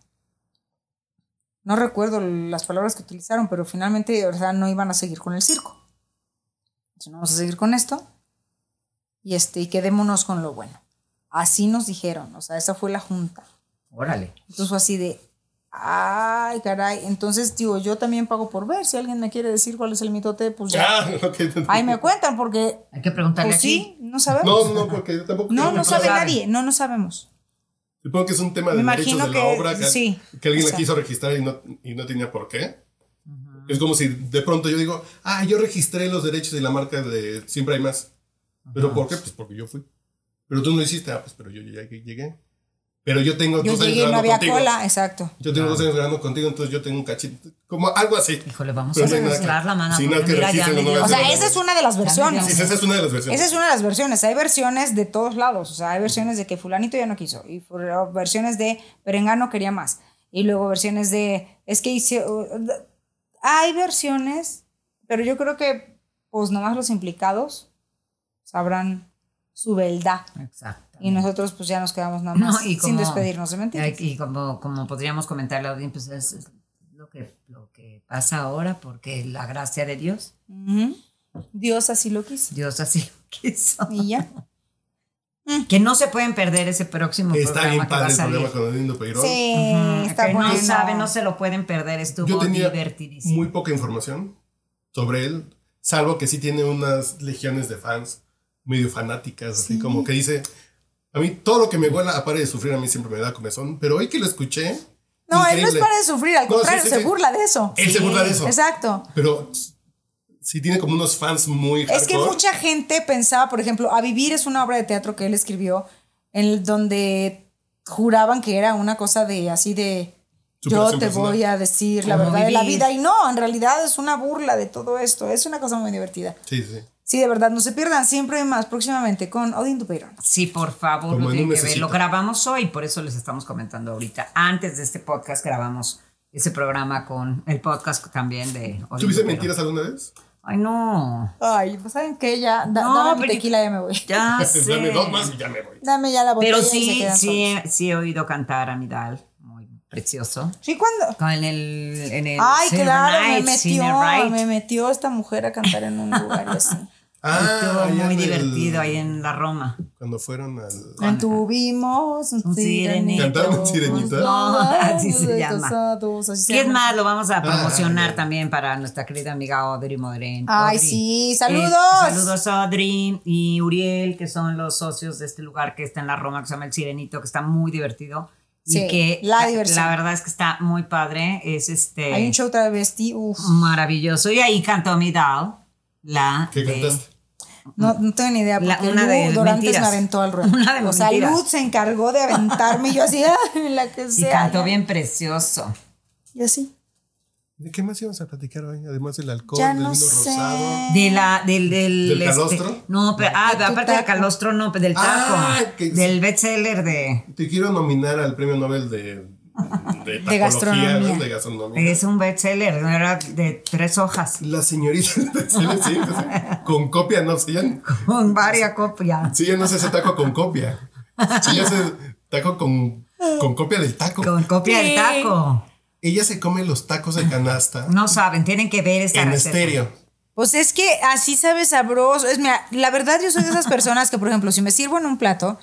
No recuerdo las palabras que utilizaron, pero finalmente, o sea, no iban a seguir con el circo. No vamos a seguir con esto. Y este, y quedémonos con lo bueno. Así nos dijeron, o sea, esa fue la junta. Órale. Entonces fue así de, ay, caray. Entonces, digo, yo también pago por ver. Si alguien me quiere decir cuál es el mitote, pues ya. Ahí me cuentan, porque, Hay que preguntarle pues aquí. sí, no sabemos. No, no, porque yo tampoco. No, no sabe nadie, no, no sabemos. Supongo que es un tema de derechos de la que- obra que, sí, que alguien la quiso registrar y no, y no tenía por qué. Es como si de pronto yo digo, ah, yo registré los derechos de la marca de Siempre hay más. ¿Pero por qué? Pues porque yo fui. Pero tú no lo hiciste, ah, pues pero yo ya llegué. Pero yo tengo Yo dos años llegué y no había contigo. cola, exacto. Yo tengo dos años grabando contigo, entonces yo tengo un cachito. Como algo así. Híjole, vamos Pero a no nada mezclar la mano. No, porque que mira, ya me dio- O sea, esa es una de las versiones. Sí, esa es una de las versiones. Esa es una de las versiones. Hay versiones de todos lados. O sea, hay versiones de que fulanito ya no quiso. Y versiones de Perengano quería más. Y luego versiones de... Es que hice... uh, hay versiones, pero yo creo que pues nomás los implicados sabrán, su beldad. Exacto. Y nosotros pues ya nos quedamos nada más sin despedirnos de mentiras. Y como, como podríamos comentarle a la audiencia, pues es lo que, lo que pasa ahora porque la gracia de Dios. Dios así lo quiso. Dios así lo quiso. Y ya. Que no se pueden perder ese próximo Está programa bien que va a padre el salir. programa con Peirón. Sí, Ujú, está que bueno. no saben, no se lo pueden perder. Estuvo Yo tenía divertidísimo. muy poca información sobre él, salvo que sí tiene unas legiones de fans medio fanáticas, así como que dice, a mí todo lo que me huela a pare de sufrir a mí siempre me da comezón, pero hoy que lo escuché... No, él no es para de sufrir, al No, contrario, sí, se sí. burla de eso. Él se burla de eso. Exacto. Pero sí tiene como unos fans muy Es que mucha gente pensaba, por ejemplo, A Vivir es una obra de teatro que él escribió, en el- donde juraban que era una cosa de así de yo te personal. voy a decir la verdad de la vida y no, en realidad es una burla de todo esto, es una cosa muy divertida. Sí, sí. Sí, de verdad, no se pierdan siempre hay más próximamente con Odín Dupeirón. Sí, por favor, Como lo en tienen que ver. Lo grabamos hoy, por eso les estamos comentando ahorita. Antes de este podcast grabamos ese programa con el podcast también de Odín ¿Tuviste mentiras alguna vez? Ay, no. Ay, pues saben que ya, da, No, dame pero- tequila, ya me voy. Ya sé. Dame dos más y ya me voy. Dame ya la botella Pero y se sí, sí, solos. sí he oído cantar a Midal. Muy precioso. Sí, ¿cuándo? Con el, en el Ay, claro, me metió, me metió esta mujer a cantar en un lugar y así. Estuvo allá muy en el- divertido ahí en la Roma. Cuando fueron al... Tuvimos un Un sirenito. ¿Cantaron sirenita? No, así se llama. Casados, así Y es más, lo vamos a promocionar Ay. también para nuestra querida amiga Audrey Modren. Ay, Audrey. sí, Eh, saludos. saludos a Audrey y Uriel, que son los socios de este lugar que está en la Roma, que se llama El Sirenito, que está muy divertido. Sí, y que la diversión. la verdad es que está muy padre. Es este Hay un show travesti, uff. maravilloso. Y ahí cantó Midal, la ¿Qué de- cantaste? No, no tengo ni idea, La- porque una de Lu Dorantes mentiras. me aventó al ruedo. Una de o sea, mentiras. Luz se encargó de aventarme y yo así, "Ah, la que Y sea. cantó ya". bien precioso. Y así. ¿De qué más íbamos a platicar hoy? Además del alcohol, Ya del no vino sé. rosado. De la, del, del, ¿Del este, calostro? no, pero, ah, De aparte del calostro, no, del taco. Ah, que- del bestseller de. Te quiero nominar al premio Nobel de, de, gastronomía. ¿no? De gastronomía. Es un bestseller, era de tres hojas. La señorita sí, sí, sí, con copia, no, si Con varias copias. si ya no se hace taco con copia. Si ya hace taco con, con copia del taco. Con copia del Sí. taco. Ella se come los tacos de canasta No saben, tienen que ver esta en receta. estéreo. Pues es que así sabe sabroso. Es, mira, la verdad yo soy de esas personas que, por ejemplo, si me sirvo en un plato,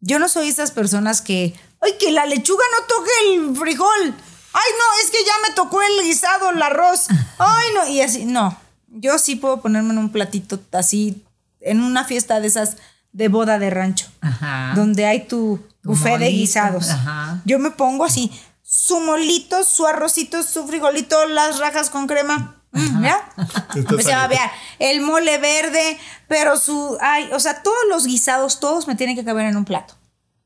yo no soy esas personas que, ay, que la lechuga no toque el frijol. Ay, no, es que ya me tocó el guisado, el arroz. Ay, no, y así, no. Yo sí puedo ponerme en un platito así, en una fiesta de esas de boda de rancho, Ajá. donde hay tu Tu buffet de guisados. ajá. Yo me pongo así, su molito, su arrocito, su frijolito, las rajas con crema. Mm, ¿Ya? Entonces, Se va a ver el mole verde, pero su. Ay, o sea, todos los guisados, todos me tienen que caber en un plato.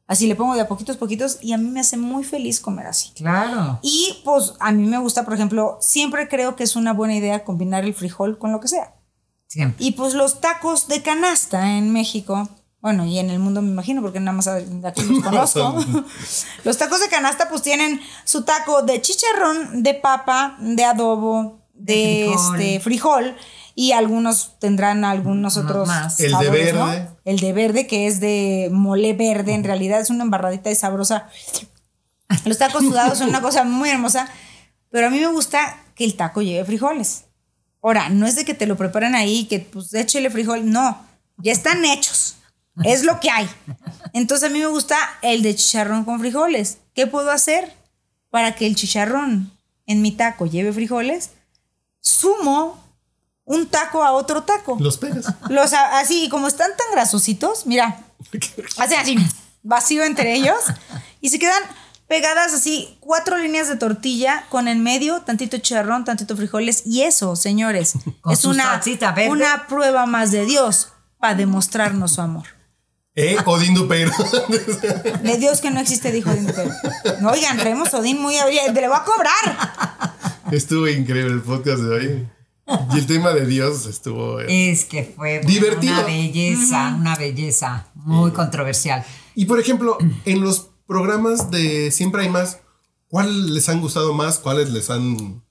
Así le pongo de a poquitos, poquitos, y a mí me hace muy feliz comer así. Claro. Y pues a mí me gusta, por ejemplo, siempre creo que es una buena idea combinar el frijol con lo que sea. Siempre. Y pues los tacos de canasta en México, bueno, y en el mundo me imagino, porque nada más aquí los conozco. los tacos de canasta pues tienen su taco de chicharrón, de papa, de adobo, de, frijol. este frijol y algunos tendrán algunos Unos otros más. El de verde. El de verde que es de mole verde, en realidad es una embarradita de sabrosa. Los tacos sudados son una cosa muy hermosa, pero a mí me gusta que el taco lleve frijoles. Ahora, no es de que te lo preparan ahí, que pues échele frijol, no, ya están hechos. Es lo que hay. Entonces a mí me gusta el de chicharrón con frijoles. ¿Qué puedo hacer para que el chicharrón en mi taco lleve frijoles? Sumo un taco a otro taco. Los pegas. Los así, como están tan grasositos, mira, hacen así, vacío entre ellos y se quedan pegadas así cuatro líneas de tortilla con en medio tantito chicharrón, tantito frijoles y eso, señores, es una, una prueba más de Dios para demostrarnos su amor. ¿Eh? Odín Dupeiro. De Dios que no existe, dijo Odín. Dupeiro. No, Oigan, traemos Odín muy... oye, Le voy a cobrar. estuvo increíble el podcast de hoy. Y el tema de Dios estuvo... eh, Es que fue Divertido. una belleza, una belleza muy controversial. Y por ejemplo, en los programas de Siempre hay más, ¿cuáles les han gustado más? ¿Cuáles les han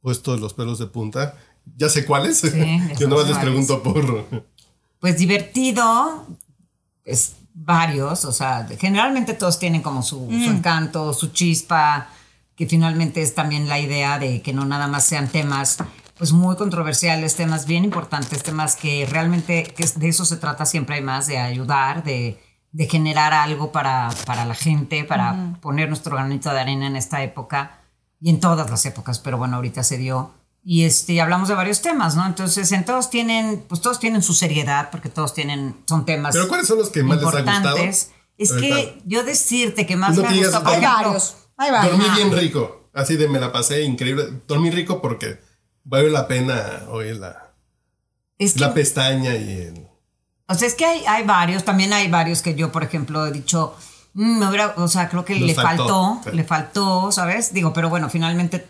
puesto los pelos de punta? Ya sé cuáles. Yo nomás les pregunto por... Pues divertido, es varios, o sea, generalmente todos tienen como su, su encanto, su chispa, que finalmente es también la idea de que no nada más sean temas pues muy controversiales, temas bien importantes, temas que realmente que de eso se trata siempre hay más, de ayudar, de, de generar algo para, para la gente, para poner nuestro granito de arena en esta época y en todas las épocas, pero bueno, ahorita se dio. Y este, hablamos de varios temas, ¿no? Entonces, en todos tienen, pues todos tienen su seriedad, porque todos tienen, son temas Pero ¿cuáles son los que más les ha gustado? Es que yo decirte que más Uno me gustado, Hay varios, hay varios. Dormí bien rico. Así de me la pasé increíble. Dormí rico porque vale la pena oír la, es que la pestaña y el... O sea, es que hay, hay varios, también hay varios que yo, por ejemplo, he dicho, "Mm, hubiera, o sea, creo que Nos le faltó, faltó, sí. le faltó, ¿sabes? Digo, pero bueno, finalmente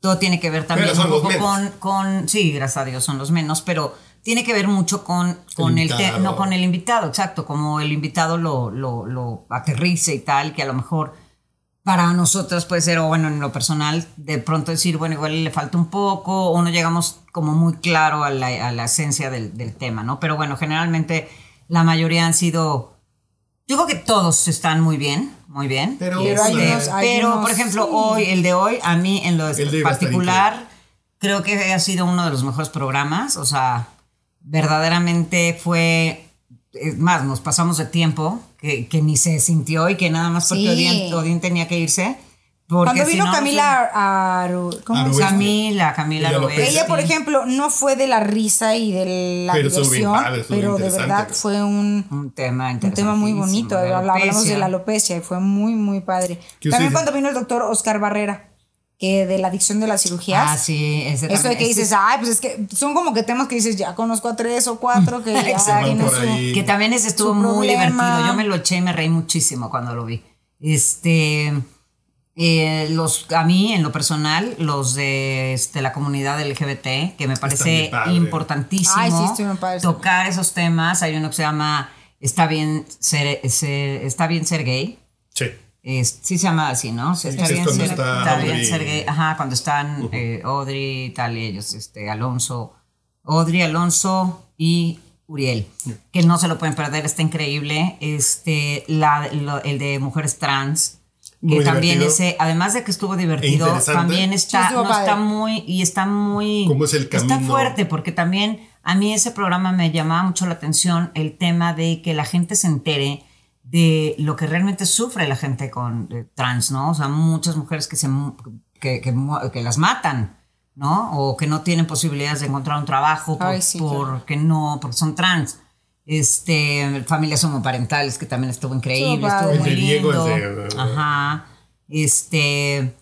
todo tiene que ver también un poco con, con, sí, gracias a Dios son los menos, pero tiene que ver mucho con, con el, invitado. no con el invitado, exacto, como el invitado lo, lo, lo aterrice y tal, que a lo mejor para nosotros puede ser, o bueno, en lo personal, de pronto decir, bueno, igual le falta un poco, o no llegamos como muy claro a la, a la esencia del, del tema, ¿no? Pero bueno, generalmente la mayoría han sido, yo creo que todos están muy bien, muy bien. Pero- Pero hay Este, unos- hay pero, unos- por ejemplo, sí. hoy, el de hoy, a mí en lo particular, creo que ha sido uno de los mejores programas, o sea, verdaderamente fue, es más, nos pasamos de tiempo que, que ni se sintió y que nada más porque Sí. Odín, Odín tenía que irse. Porque Cuando si vino no, no Camila Aru- ¿cómo Aru- se llama? Camila, Camila Ella Ella, por ejemplo, no fue de la risa y de la Pero diversión, padre, pero de verdad fue un, un tema un tema muy bonito. Hablamos de alopecia. la alopecia y fue muy, muy padre. ¿Qué También cuando vino el doctor Oscar Barrera, que de la adicción de las cirugías. Ah, sí, ese Eso de que dices, ay, pues es que son como que temas que dices, ya conozco a tres o cuatro que ya su-. Que también ese estuvo muy problema. divertido. Yo me lo eché y me reí muchísimo cuando lo vi. Este, eh, los, a mí, en lo personal, los de este, la comunidad LGBT, que me parece importantísimo Ay, sí, tocar esos temas. Hay uno que se llama Está bien ser, ser- está bien ser gay. Sí. Es- sí se llama así, ¿no? Está Sí, bien, ser, está está bien ser gay. Ajá, cuando están eh, Audrey y tal, y ellos, este, Alonso, Audrey, Alonso y Uriel, que no se lo pueden perder, está increíble. Este, la, lo- el de mujeres trans, que Muy también divertido. ese, además de que estuvo divertido, interesante. también está, no, está muy, y está muy, ¿Cómo es el está camino? fuerte, porque también a mí ese programa me llamaba mucho la atención el tema de que la gente se entere de lo que realmente sufre la gente con eh, trans, ¿no? O sea, muchas mujeres que se que, que que las matan, ¿no? O que no tienen posibilidades de encontrar un trabajo por- Ay, sí, porque no, porque son trans. Este, familias homoparentales, que también estuvo increíble, Estuvo muy El de Diego, lindo. el de- Ajá. Este,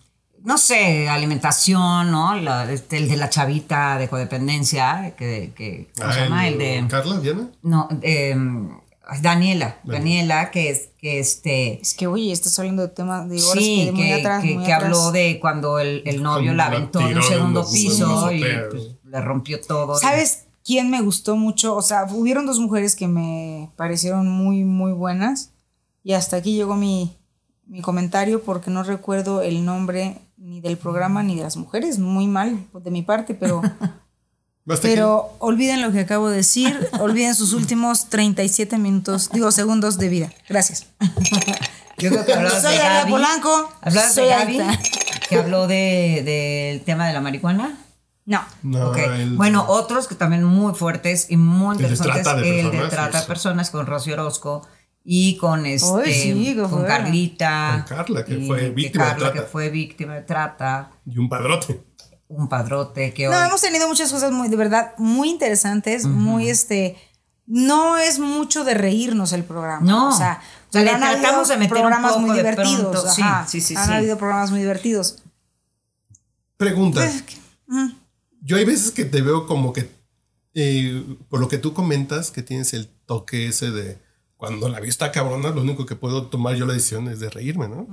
no sé, alimentación, ¿no? La- este, el de la chavita de codependencia, que, que ¿cómo se Ah, llama? El de ¿Carla? ¿Diana? no, eh, Daniela, Daniela, que es que este Es que, oye, estás hablando de temas sí, que muy que, atrás, que- muy que atrás. habló de cuando el, el novio Cuando la la aventó de un segundo piso y pues, le rompió todo. ¿Sabes quién me gustó mucho? O sea, hubieron dos mujeres que me parecieron muy, muy buenas. Y hasta aquí llegó mi, mi comentario porque no recuerdo el nombre ni del programa ni de las mujeres. Muy mal de mi parte, pero, Basta pero olviden lo que acabo de decir. olviden sus últimos 37 minutos, digo, segundos de vida. Gracias. Yo creo que hablabas Soy de Gaby. Polanco, Hablabas soy de Gaby, que habló de, del tema de la marihuana. No. No, Ok. el- Bueno, otros que también muy fuertes y muy El de interesantes, trata de el de personas, trata de personas con Rocío Orozco y con este sí, con fuera. Carlita. Con Carla, que fue víctima de Carla, trata. que fue víctima de trata, Y un padrote. Un padrote que No, hoy- hemos tenido muchas cosas muy, de verdad, muy interesantes, muy este. No es mucho de reírnos el programa. No. O sea, O sea, le han tratamos de meter un programas poco muy de divertidos. pronto, sí, ajá. sí, sí, Han sí. habido programas muy divertidos. Pregunta. Pues, mm. Yo hay veces que te veo como que, eh, por lo que tú comentas, que tienes el toque ese de cuando la vista cabrona, lo único que puedo tomar yo la decisión es de reírme, ¿no?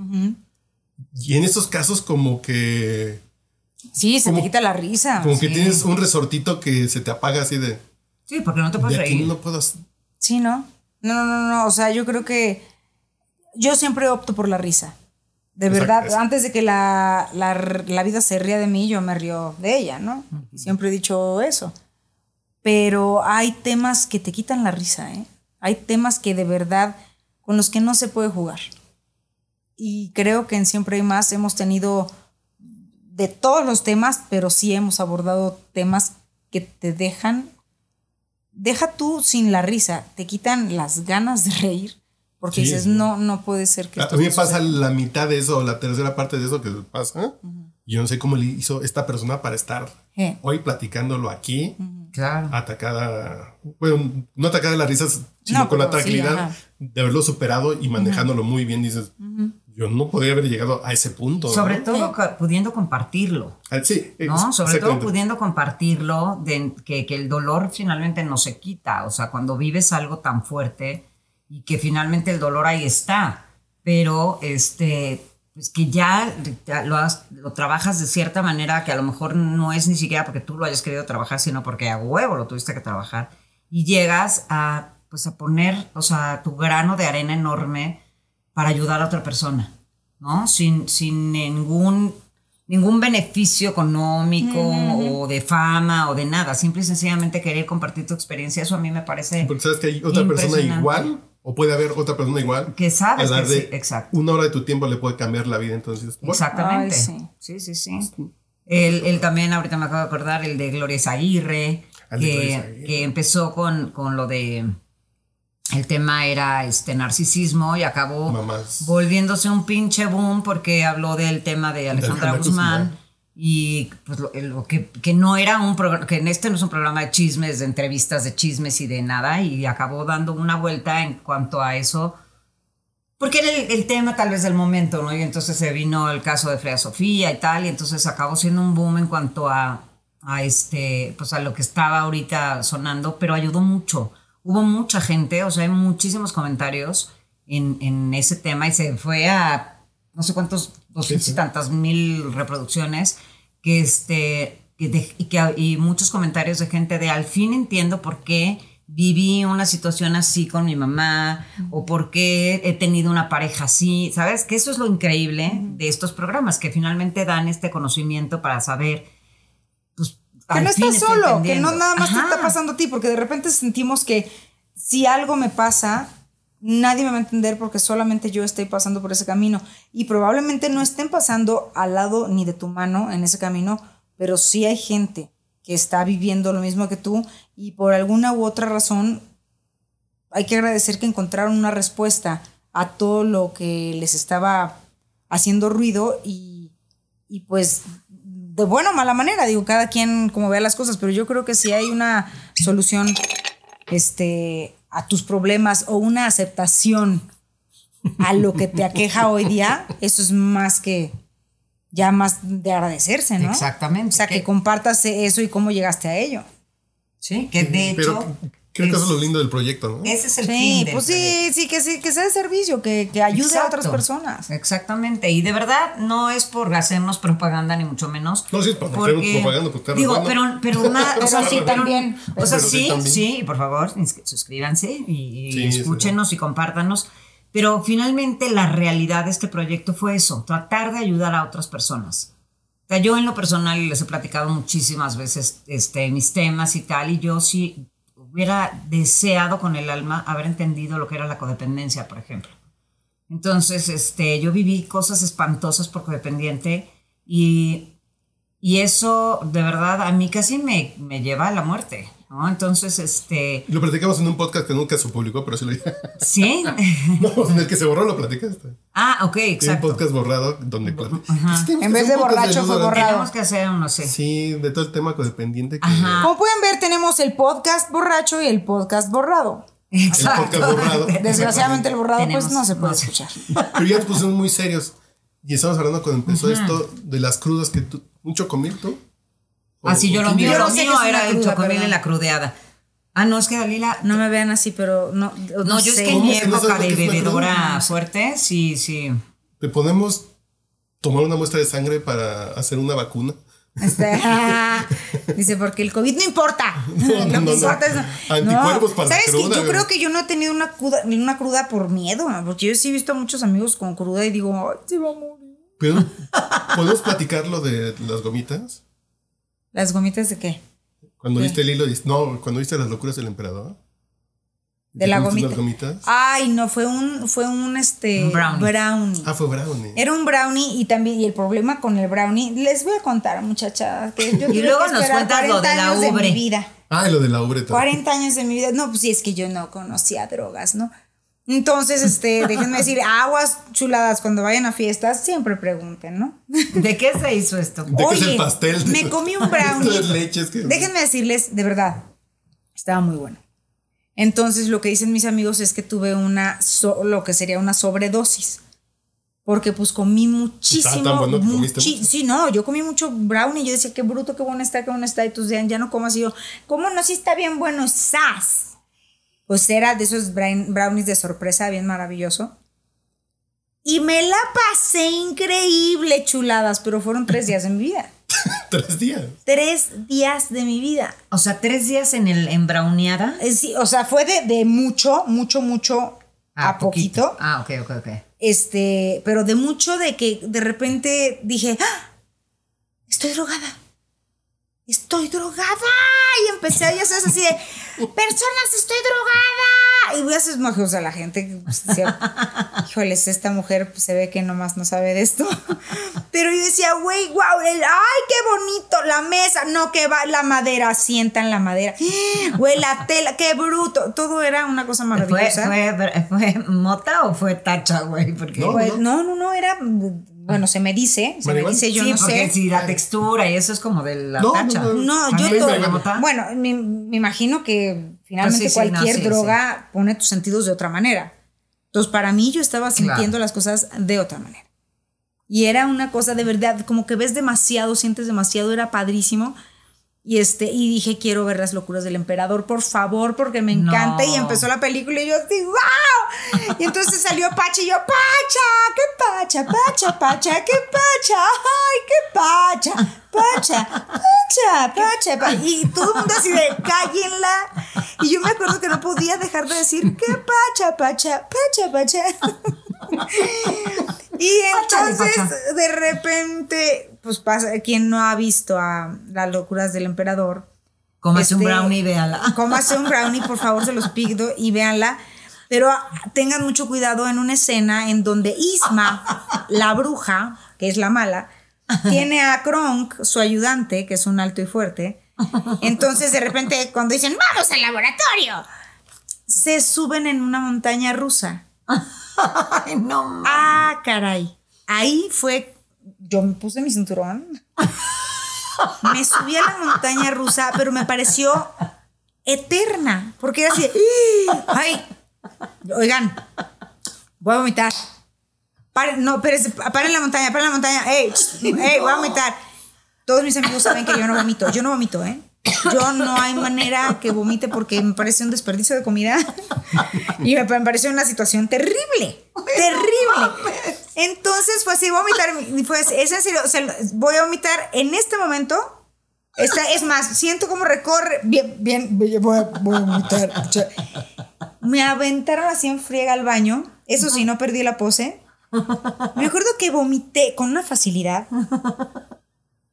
Y en esos casos como que, Sí, se Como- te quita la risa. como que sí. tienes un resortito que se te apaga así de, Sí, porque no te puedes de aquí reír. no puedo... Sí, ¿no? No, no, no, no. O sea, yo creo que yo siempre opto por la risa. De Exacto, verdad, antes de que la, la, la vida se ría de mí, yo me río de ella, ¿no? Y siempre he dicho eso. Pero hay temas que te quitan la risa, ¿eh? Hay temas que de verdad con los que no se puede jugar. Y creo que en Siempre hay más hemos tenido de todos los temas, pero sí hemos abordado temas que te dejan, deja tú sin la risa, te quitan las ganas de reír, porque Sí, dices, sí. no, no puede ser que... A esto mí me suceda". pasa la mitad de eso, la tercera parte de eso que pasa. Yo no sé cómo le hizo esta persona para estar Eh. hoy platicándolo aquí, Claro. atacada, bueno, no atacada de las risas, sino No, con la sí, tranquilidad de haberlo superado y manejándolo muy bien. Dices, yo no podría haber llegado a ese punto. Sobre ¿no? todo pudiendo compartirlo. Ah, Sí, ¿no? Sobre todo pudiendo compartirlo, de, que, que el dolor finalmente no se quita. O sea, cuando vives algo tan fuerte y que finalmente el dolor ahí está, pero este, pues que ya ya lo, has- lo trabajas de cierta manera que a lo mejor no es ni siquiera porque tú lo hayas querido trabajar, sino porque a huevo lo tuviste que trabajar. Y llegas a, pues a poner, o sea, tu grano de arena enorme para ayudar a otra persona, ¿no? Sin, sin ningún, ningún beneficio económico o de fama o de nada. Simple y sencillamente querer compartir tu experiencia. Eso a mí me parece Porque sabes que hay otra persona igual, o puede haber otra persona igual. que sabes a que sí, exacto. Una hora de tu tiempo le puede cambiar la vida. Entonces, bueno, Exactamente. Ay, sí. sí, sí, sí. Él, él también, ahorita me acabo de acordar, el de Gloria Aguirre, que, que empezó con, con lo de. El tema era este narcisismo y acabó Mamás. volviéndose un pinche boom porque habló del tema de Alejandra Guzmán. Guzmán. Y pues lo, lo que, que no era un programa, que en este no es un programa de chismes, de entrevistas de chismes y de nada, y acabó dando una vuelta en cuanto a eso, porque era el, el tema tal vez del momento, ¿no? Y entonces se vino el caso de Freya Sofía y tal, y entonces acabó siendo un boom en cuanto a, a este, pues a lo que estaba ahorita sonando, pero ayudó mucho. Hubo mucha gente, o sea, hay muchísimos comentarios en, en ese tema y se fue a no sé cuántos, doscientos sí. y tantas mil reproducciones, que este, que de- y, que, y muchos comentarios de gente de al fin entiendo por qué viví una situación así con mi mamá o por qué he tenido una pareja así, ¿sabes? Que eso es lo increíble de estos programas, que finalmente dan este conocimiento para saber, Que no estás solo, que no nada más te está pasando a ti, porque de repente sentimos que si algo me pasa, nadie me va a entender porque solamente yo estoy pasando por ese camino. Y probablemente no estén pasando al lado ni de tu mano en ese camino, pero sí hay gente que está viviendo lo mismo que tú y por alguna u otra razón hay que agradecer que encontraron una respuesta a todo lo que les estaba haciendo ruido y, y pues de buena o mala manera, digo, cada quien como vea las cosas, pero yo creo que si hay una solución este, a tus problemas o una aceptación a lo que te aqueja hoy día, eso es más que ya más de agradecerse, ¿no? Exactamente. O sea, que Que- compartas eso y cómo llegaste a ello. Sí, que de hecho... creo que eso es lo lindo del proyecto, ¿no? Ese es el Sí, fin del pues sí, sí, que sí, que sea de servicio, que, que ayude a otras personas. Exactamente. Y de verdad no es por hacernos propaganda ni mucho menos. No, sí, es por hacer propaganda, pues, claro, Digo, pero, pero más, o sea, sí, también. O sea, sí, sí, por favor, suscríbanse y, y Sí, sí. escúchenos y compártanos. Pero finalmente la realidad de este proyecto fue eso, tratar de ayudar a otras personas. O sea, yo en lo personal les he platicado muchísimas veces este, mis temas y tal, y yo sí hubiera deseado con el alma haber entendido lo que era la codependencia, por ejemplo. Entonces, este, yo viví cosas espantosas por codependiente y, y eso de verdad a mí casi me, me lleva a la muerte, ¿no? Entonces, este, Lo platicamos en un podcast que nunca se publicó, pero sí lo sí. No, en el que se borró lo platicaste. ah, ok, Hay un exacto. podcast borrado donde. En vez de borracho fue borrado. Tenemos que hacer uno, sí. Sí, de todo el tema codependiente que Ajá. Como pueden ver, tenemos el podcast borracho y el podcast borrado. el podcast borrado. Desgraciadamente el borrado Tenemos- pues no se puede no sé. escuchar. Pero ya nos pusimos muy serios. Y estamos hablando cuando empezó esto de las crudas que tú. ¿Un chocomil tú? Así yo lo ¿Quién mío? Yo lo mío era el chocomil y la crudeada. Ah, no, es que Dalila. No me vean así, pero no. No, No, yo es que en ¿Cómo mi que época de que bebedora fuerte, sí, sí. ¿Te podemos tomar una muestra de sangre para hacer una vacuna? Este, dice, porque el COVID no importa. No, no, que no, importa Anticuerpos para la ¿Sabes qué? cruda, Yo güey. creo que yo no he tenido una cruda, ni una cruda por miedo, porque yo sí he visto a muchos amigos con cruda y digo, ay, se va a morir. ¿Pero ¿Podemos platicar lo de las gomitas? ¿Las gomitas de qué? Cuando ¿Qué? viste el hilo, y- no, cuando viste las locuras del emperador. De la ¿Te comiste gomita. unas gomitas? Ay, no, fue un, fue un este brownie. brownie. Ah, fue brownie. Era un brownie y también, y el problema con el brownie, les voy a contar, muchachas, que yo tuve luego que nos cuentas lo 40 de la años de ubre. mi vida. Ah, y lo de la ubre también. 40 años de mi vida. No, pues sí, es que yo no conocía drogas, ¿no? Entonces, este, déjenme decir, aguas chuladas cuando vayan a fiestas, siempre pregunten, ¿no? ¿De qué se hizo esto? ¿De qué es Oye, el pastel? me comí un brownie. Esto es leche, es que- Déjenme decirles, de verdad, estaba muy bueno. Entonces, lo que dicen mis amigos es que tuve una, so- lo que sería una sobredosis. Porque pues comí muchísimo. Tan bueno que mucho. Sí, no, yo comí mucho brownie. Yo decía, qué bruto, qué bueno está, qué bueno está. Y entonces ya, ya no como así. Yo, ¿cómo no? Sí está bien bueno, ¡sas! Pues era de esos brownies de sorpresa, bien maravilloso. Y me la pasé increíble, chuladas, pero fueron tres días de mi vida. Tres días. Tres días de mi vida. O sea, tres días en el en browneada. Eh, Sí, o sea, fue de, de mucho, mucho, mucho a poquito. Ah, ok, ok, ok. Este, pero de mucho de que de repente dije, ¡Ah! estoy drogada. Estoy drogada. Y empecé, ya sabes, así de, personas, estoy drogada. Y voy a hacer majos a la gente. Pues, decía, Híjoles, esta mujer pues, se ve que nomás no sabe de esto. Pero yo decía, güey, wow, el, ay, qué bonito, la mesa, no, que va la madera, sienta en la madera. Güey, la tela, qué bruto. Todo era una cosa ¿Fue, maravillosa. fue, ¿Fue mota o fue tacha, güey? Porque, No, no, no, no, era. Bueno, se me dice, se me dice, yo sí, no porque sé. si la textura y eso es como de la No, tacha. no, No, ¿También yo todo-? Bueno, me, me imagino que finalmente Pues sí, sí, no, cualquier sí, droga pone tus sentidos de otra manera. Entonces, para mí, yo estaba sintiendo las cosas de otra manera. Y era una cosa de verdad, como que ves demasiado, sientes demasiado, era padrísimo. Y este, y dije, quiero ver las locuras del emperador, por favor, porque me encanta. No. Y empezó la película y yo así, ¡wow! Y entonces salió Pacha y yo, ¡Pacha! ¡Qué Pacha! ¡Pacha! ¡Pacha! ¡Qué Pacha! ¡Ay, qué Pacha! ¡Pacha! ¡Pacha! ¡Pacha! pa-". Y todo el mundo así de, cállenla. Y yo me acuerdo que no podía dejar de decir, ¡qué Pacha! ¡Pacha! ¡Pacha! ¡Pacha! Y entonces, de repente, pues pasa, quien no ha visto a las locuras del emperador, Cómase un Este, brownie y véala. cómo hace un brownie, por favor, se los pido y véanla. Pero tengan mucho cuidado en una escena en donde Isma, la bruja, que es la mala, tiene a Kronk, su ayudante, que es un alto y fuerte. Entonces, de repente, cuando dicen, vamos al laboratorio, se suben en una montaña rusa. Ay, no. Ah, caray. Ahí fue. Yo me puse mi cinturón. Me subí a la montaña rusa, pero me pareció eterna. Porque era así. ¡Ay! Oigan, voy a vomitar. Paren, no, espérense, paren la montaña, paren la montaña. ¡Ey! ¡Ey! Voy a vomitar. Todos mis amigos saben que yo no vomito. Yo no vomito, ¿eh? Yo no hay manera que vomite porque me parece un desperdicio de comida. Y me pareció una situación terrible. Terrible. Entonces fue así, voy a vomitar. así, es en serio, o sea, voy a vomitar en este momento. Esta, es más, siento como recorre. Bien, bien, voy a, voy a vomitar. O sea, me aventaron así en friega al baño. Eso sí, no perdí la pose. Me acuerdo que vomité con una facilidad.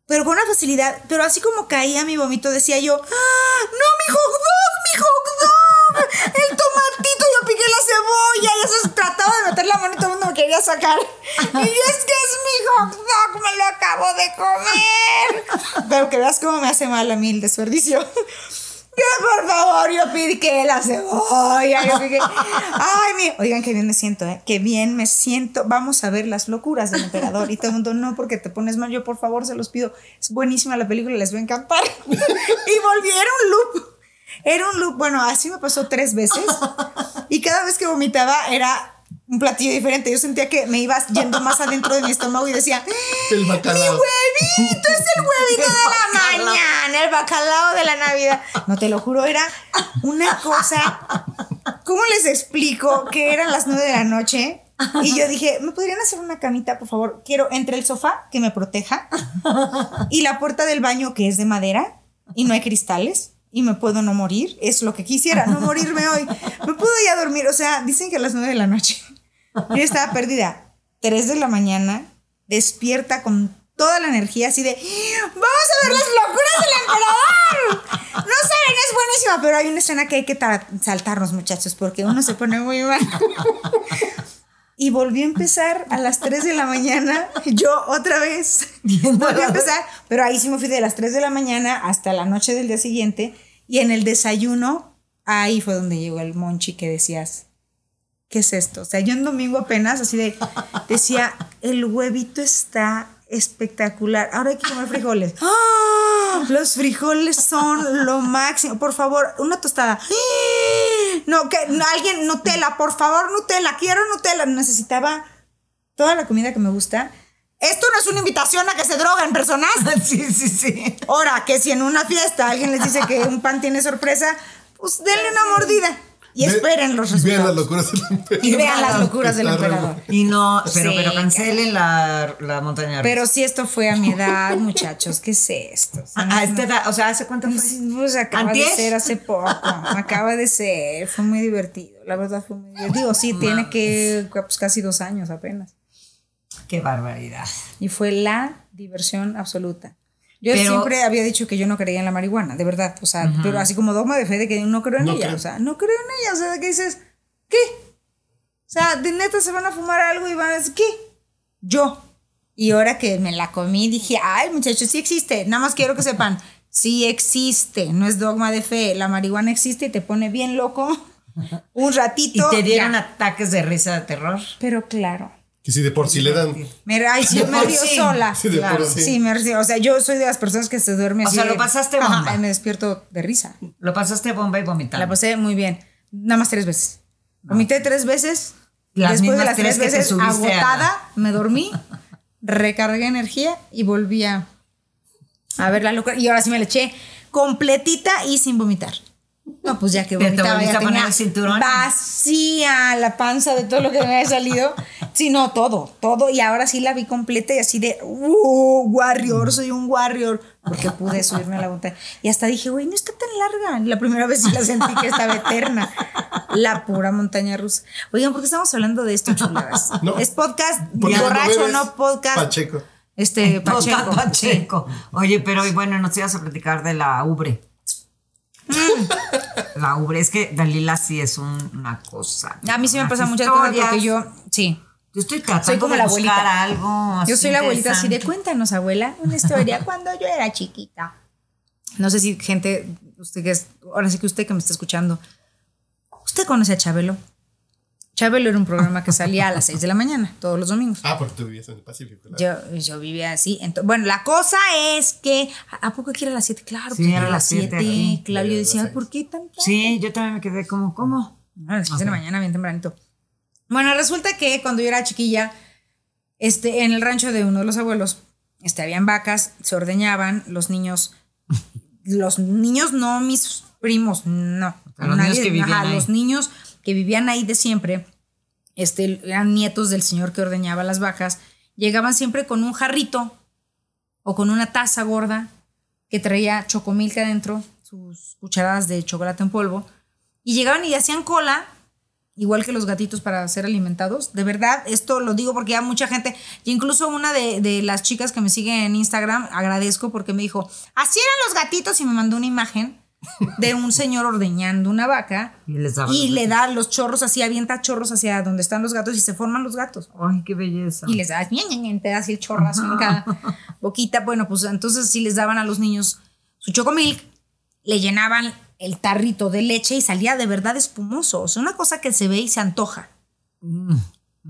Pero con una facilidad. Pero así como caía mi vómito, decía yo: ¡Ah, ¡No, mi hot dog! ¡Mi hot dog! ¡El tomatito! Yo piqué la cebolla. Y eso trataba de meter la mano y todo el mundo me quería sacar. Y yo: Es que es mi hot dog, me lo acabo de comer. Pero que veas cómo me hace mal a mí el desperdicio. Que por favor, yo piqué la cebolla. Yo piqué. Ay, mi. Oigan, qué bien me siento, ¿eh? Qué bien me siento. Vamos a ver las locuras del emperador. Y todo el mundo, no, porque te pones mal. Yo, por favor, se los pido. Es buenísima la película, les va a encantar. y volví, era un loop. Era un loop. Bueno, así me pasó tres veces. Y cada vez que vomitaba era un platillo diferente. Yo sentía que me iba yendo más adentro de mi estómago y decía, El mi huevito es el huevito de la el bacalao de la Navidad. No te lo juro, era una cosa. ¿Cómo les explico que eran las nueve de la noche? Y yo dije, ¿me podrían hacer una camita, por favor? Quiero entre el sofá que me proteja y la puerta del baño que es de madera y no hay cristales y me puedo no morir. Es lo que quisiera, no morirme hoy. Me puedo ya dormir. O sea, dicen que a las nueve de la noche. Yo estaba perdida. Tres de la mañana, despierta con toda la energía así de, vamos a ver las locuras del emperador. No saben, es buenísima, pero hay una escena que hay que ta- saltarnos, muchachos, porque uno se pone muy mal. Y volví a empezar a las 3 de la mañana, yo otra vez. Volví a empezar, pero ahí sí me fui de las 3 de la mañana hasta la noche del día siguiente. Y en el desayuno, ahí fue donde llegó el monchi que decías, ¿qué es esto? O sea, yo en domingo apenas así de, decía, el huevito está espectacular. Ahora hay que comer frijoles. ¡Ah! Los frijoles son lo máximo. Por favor, una tostada. No, que alguien, Nutella, por favor, Nutella. Quiero Nutella. Necesitaba toda la comida que me gusta. Esto no es una invitación a que se droguen personas. Sí, sí, sí. Ahora, que si en una fiesta alguien les dice que un pan tiene sorpresa, pues denle una mordida y esperen los y Vean las resultados. locuras del emperador. Y vean las locuras del emperador. Y no, pero, Sí, pero cancelen la, la montaña rusa. Pero si esto fue a mi edad, muchachos, ¿qué es esto? O sea, a, esta edad, o sea, ¿hace cuánto fue? Pues acaba ¿Antier? de ser hace poco, acaba de ser, fue muy divertido, la verdad fue muy divertido. Digo, sí, tiene que, pues casi dos años apenas. Qué barbaridad. Y fue la diversión absoluta. Yo Pero- siempre había dicho que yo no creía en la marihuana, de verdad. O sea, pero así como dogma de fe de que no creo en No ella. creo. O sea, no creo en ella. O sea, que dices, ¿qué? O sea, de neta se van a fumar algo y van a decir, ¿qué? Yo. Y ahora que me la comí, dije, ay, muchachos, sí existe. Nada más quiero que sepan, sí existe. No es dogma de fe. La marihuana existe y te pone bien loco un ¿Y ratito. te dieron ya. ataques de risa de terror? Pero claro. Que si de por sí le dan. Me, ay, sí, De me río sí. sola. Sí, de por sí. Sí, me río. O sea, yo soy de las personas que se duerme O así. sea, lo pasaste Ajá, bomba. y me despierto de risa. Lo pasaste bomba y vomitando. La pasé muy bien. Nada más tres veces. Vomité tres veces. Las Después de las tres veces, a agotada, me dormí, recargué energía y volví a, a ver la locura. Y ahora sí me la eché completita y sin vomitar. No, pues ya que vomitaba, ya a poner tenía el cinturón. vacía la panza de todo lo que me había salido. Sí, no, todo, todo. Y ahora sí la vi completa y así de, uh, warrior, soy un warrior. Porque pude subirme a la montaña. Y hasta dije, güey, no está tan larga. La primera vez sí la sentí que estaba eterna. La pura montaña rusa. Oigan, ¿por qué estamos hablando de esto, chuladas? No. Es podcast borracho, no podcast. Pacheco. Este, Pacheco. Pacheco. Oye, pero bueno, nos ibas a platicar de la ubre. Mm. La ubre, es que Dalila sí es un- una cosa. A mí sí me pasan muchas cosas porque yo, sí. Yo estoy tratando Soy como de la buscar abuelita. algo. Yo soy la abuelita así de cuéntanos, abuela, una historia cuando yo era chiquita. No sé si gente, usted que es, ahora sí que usted que me está escuchando, ¿usted conoce a Chabelo? Chabelo era un programa que salía a las 6 de la mañana, todos los domingos. Ah, porque tú vivías en el Pacífico. claro. Yo, yo vivía así. bueno, la cosa es que, ¿a poco aquí era las 7? Claro, Sí, era las las siete 7. aquí. Claro, yo decía, ¿por qué tan tarde? Sí, yo también me quedé como, ¿cómo? A las 6 de la mañana, bien tempranito. Bueno, resulta que cuando yo era chiquilla, este, en el rancho de uno de los abuelos, este, habían vacas, se ordeñaban, los niños, los niños no mis primos, no. los niños que vivían ajá, ahí. los niños que vivían ahí de siempre, este, eran nietos del señor que ordeñaba las vacas, llegaban siempre con un jarrito o con una taza gorda que traía chocomilk adentro, sus cucharadas de chocolate en polvo, y llegaban y hacían cola, igual que los gatitos para ser alimentados. De verdad, esto lo digo porque ya mucha gente, y incluso una de, de las chicas que me sigue en Instagram, agradezco porque me dijo, así eran los gatitos y me mandó una imagen de un señor ordeñando una vaca Y les le da los chorros así, avienta chorros hacia donde están los gatos y se forman los gatos. Ay, qué belleza. Y les da, te da así el chorrazo en cada boquita. Bueno, pues entonces sí les daban a los niños su chocomilk, le llenaban el tarrito de leche y salía de verdad espumoso. O sea, una cosa que se ve y se antoja.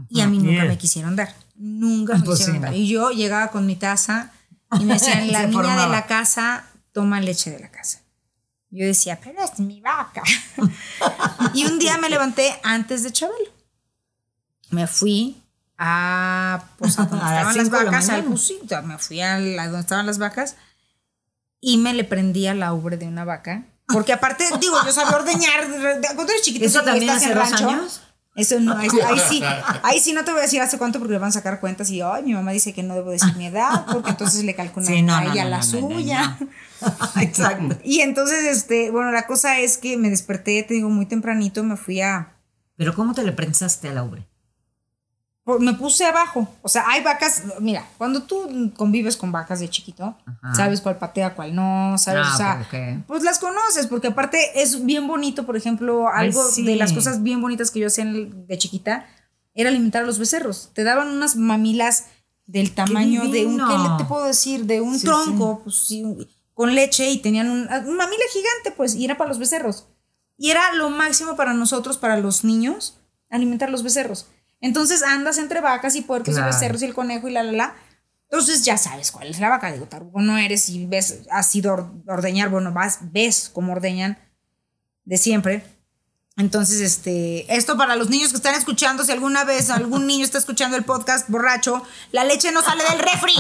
Y a mí nunca me quisieron dar. Nunca me Pues quisieron sí, dar. Y yo llegaba con mi taza y me decían, la niña de la casa toma leche de la casa. Yo decía, pero es mi vaca. y un día me levanté antes de Chabelo. Me fui a, pues, a donde A estaban las de la vacas, al pusito. Me fui a la- donde estaban las vacas y me le prendía la ubre de una vaca. Porque aparte, digo, yo sabía ordeñar. Cuando eres chiquito, ¿Eso también hace dos rancho, años? Eso no, ahí, ahí sí, ahí sí no te voy a decir hace cuánto porque le van a sacar cuentas y ay, mi mamá dice que no debo decir mi edad porque entonces le calculan Sí, no, a ella no, la no, no, no, suya. no. Exacto. Y entonces, este, bueno, la cosa es que me desperté, te digo, muy tempranito, me fui a, Pero ¿cómo te le prensaste a la ubre? Me puse abajo. O sea, hay vacas. Mira, cuando tú convives con vacas de chiquito, sabes cuál patea, cuál no, sabes. Ah, o sea, pues las conoces, porque aparte es bien bonito, por ejemplo, algo sí. de las cosas bien bonitas que yo hacía de chiquita era alimentar a los becerros. Te daban unas mamilas del tamaño de un, ¿qué divino! le te puedo decir? De un Sí, tronco, pues sí, con leche y tenían un, un mamila gigante, pues, y era para los becerros. Y era lo máximo para nosotros, para los niños, alimentar los becerros. Entonces andas entre vacas y puercos Claro. y becerros y el conejo y la, la, la. Entonces ya sabes cuál es la vaca. Digo, tarugo no eres y ves, has ido a or- ordeñar, bueno, vas, ves cómo ordeñan de siempre. Entonces, este, esto para los niños que están escuchando, si alguna vez algún niño está escuchando el podcast borracho, la leche no sale del refri,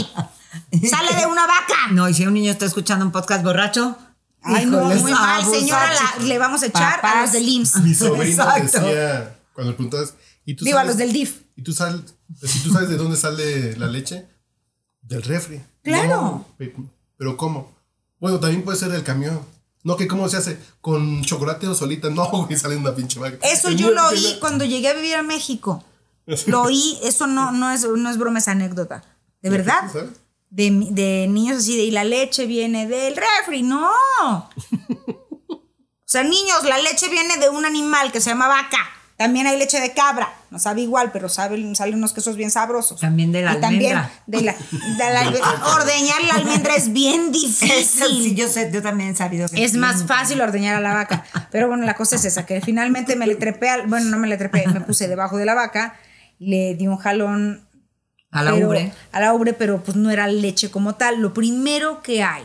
sale de una vaca. No, y si un niño está escuchando un podcast borracho. Ay, no, muy mal, señora, la- le vamos a echar a los del IMSS. Mi sobrino Exacto. decía, cuando le preguntabas, ¿y tú Digo, a sabes- los del DIF. ¿Y tú, sal, si tú sabes de dónde sale la leche? Del refri. Claro. No, pero ¿cómo? Bueno, también puede ser del camión. No, que cómo se hace con chocolate o solita. No, güey, sale una pinche vaca. Eso El yo lo oí cuando llegué a vivir a México. Lo oí, eso no, no, es, no es broma, es anécdota. ¿De verdad? De, de niños así de, y la leche viene del refri. No. O sea, niños, la leche viene de un animal que se llama vaca. También hay leche de cabra. No sabe igual, pero sabe, salen unos quesos bien sabrosos. También de la Y también almendra. de la, de la- ordeñar la almendra es bien Eso difícil. sí, yo sé, yo también he sabido que Es más fácil ordeñar a la vaca. Pero bueno, la cosa es esa, que finalmente me le trepé, al- bueno, no me le trepé, me puse debajo de la vaca, le di un jalón a la pero- ubre. A la ubre, pero pues no era leche como tal. Lo primero que hay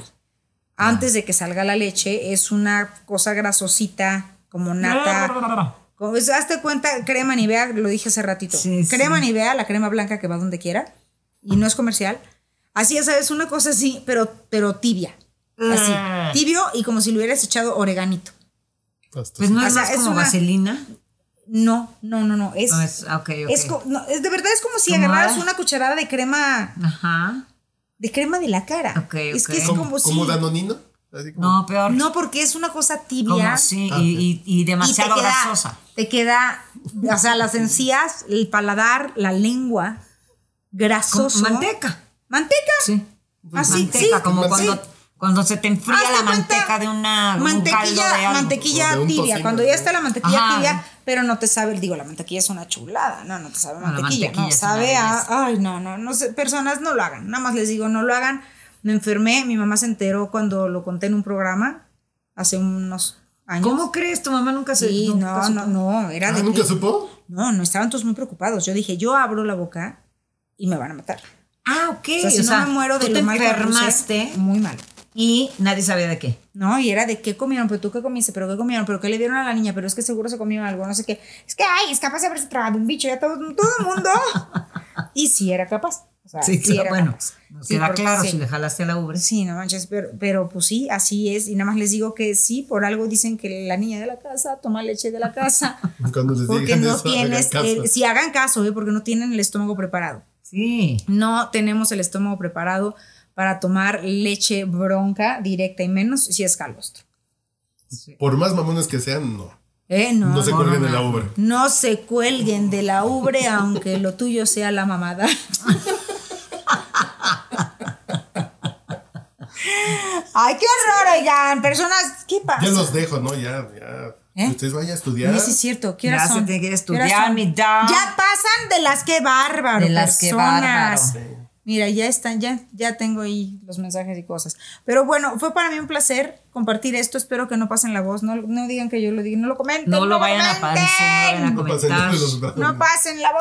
antes de que salga la leche es una cosa grasosita, como nata. Es- hazte cuenta, crema Nivea, lo dije hace ratito. Sí, sí. crema Nivea, la crema blanca que va donde quiera. Y no es comercial. Así ya sabes, una cosa así, pero, pero tibia. Así. Ah. Tibio y como si le hubieras echado oreganito. Hasta- Pues no O es más es como una- vaselina. No, no, no, no. Es, No, es- ok. es no, es- de verdad es como si ¿Cómo agarraras una cucharada de crema, Ajá. de crema de la cara. Es que es ¿Como, como, como si. Danonino? Así como- No, peor. No, porque es una cosa tibia. como sí, Ah, y, y- y y te demasiado queda, grasosa. Te queda, o sea, las encías, el paladar, la lengua, grasoso. Manteca. ¿Manteca? Sí. Ah, sí, manteca, sí. como Sí. cuando, cuando se te enfría Hazte la cuenta, manteca de una un mantequilla, caldo de algo. mantequilla O de un tibia. tocino. Cuando ya está la mantequilla Ajá. tibia, pero no te sabe, digo, la mantequilla es una chulada, no, no te sabe No, mantequilla, mantequilla no, sabe a, ay, no, no, no sé, personas no lo hagan, nada más les digo, no lo hagan. Me enfermé, mi mamá se enteró cuando lo conté en un programa hace unos años. ¿Cómo crees? Tu mamá nunca se Sí, nunca no, supo? no, no, era Ah, de ¿Nunca que- supo? no, no estaban todos muy preocupados. Yo dije, yo abro la boca y me van a matar. Ah, ok. O sea, si no me muero de tú lo te mal que me puse, enfermaste muy mal. y nadie sabía de qué. No, y era de qué comieron, pero tú qué comiste, pero qué comieron, pero qué le dieron a la niña, pero es que seguro se comió algo, no sé qué. Es que, ay, es capaz de haberse tragado un bicho, ya todo, todo el mundo. y sí era capaz. O sea, Sí, claro, era bueno, nos Sí, queda porque claro sí. si le jalaste a la ubre. Sí, no manches, pero, pero pues sí, así es. Y nada más les digo que sí, por algo dicen que la niña de la casa toma leche de la casa. Cuando les Porque digan no eso, hagan tienes, caso. eh, si hagan caso, eh, porque no tienen el estómago preparado. Sí. No tenemos el estómago preparado para tomar leche bronca directa y menos si es calostro. Por más mamones que sean, no. Eh, no, No se no, cuelguen no, de la ubre. no se cuelguen de la ubre aunque lo tuyo sea la mamada. Ay, qué horror, oigan, personas, ¿qué pasa? Ya los dejo, ¿no? Ya, ya. ¿Eh? Ustedes vayan a estudiar. Oye, sí es cierto, ¿qué horas son? tiene que a ¿Qué horas estudiar, mi. Ya pasan de las que bárbaro, De las que personas. bárbaro. Mira, ya están, ya, ya tengo ahí los mensajes y cosas. Pero bueno, fue para mí un placer compartir esto. Espero que no pasen la voz. No, no digan que yo lo diga, no lo comenten. No lo vayan a comenten. pasar, no lo No vayan a pasen. No la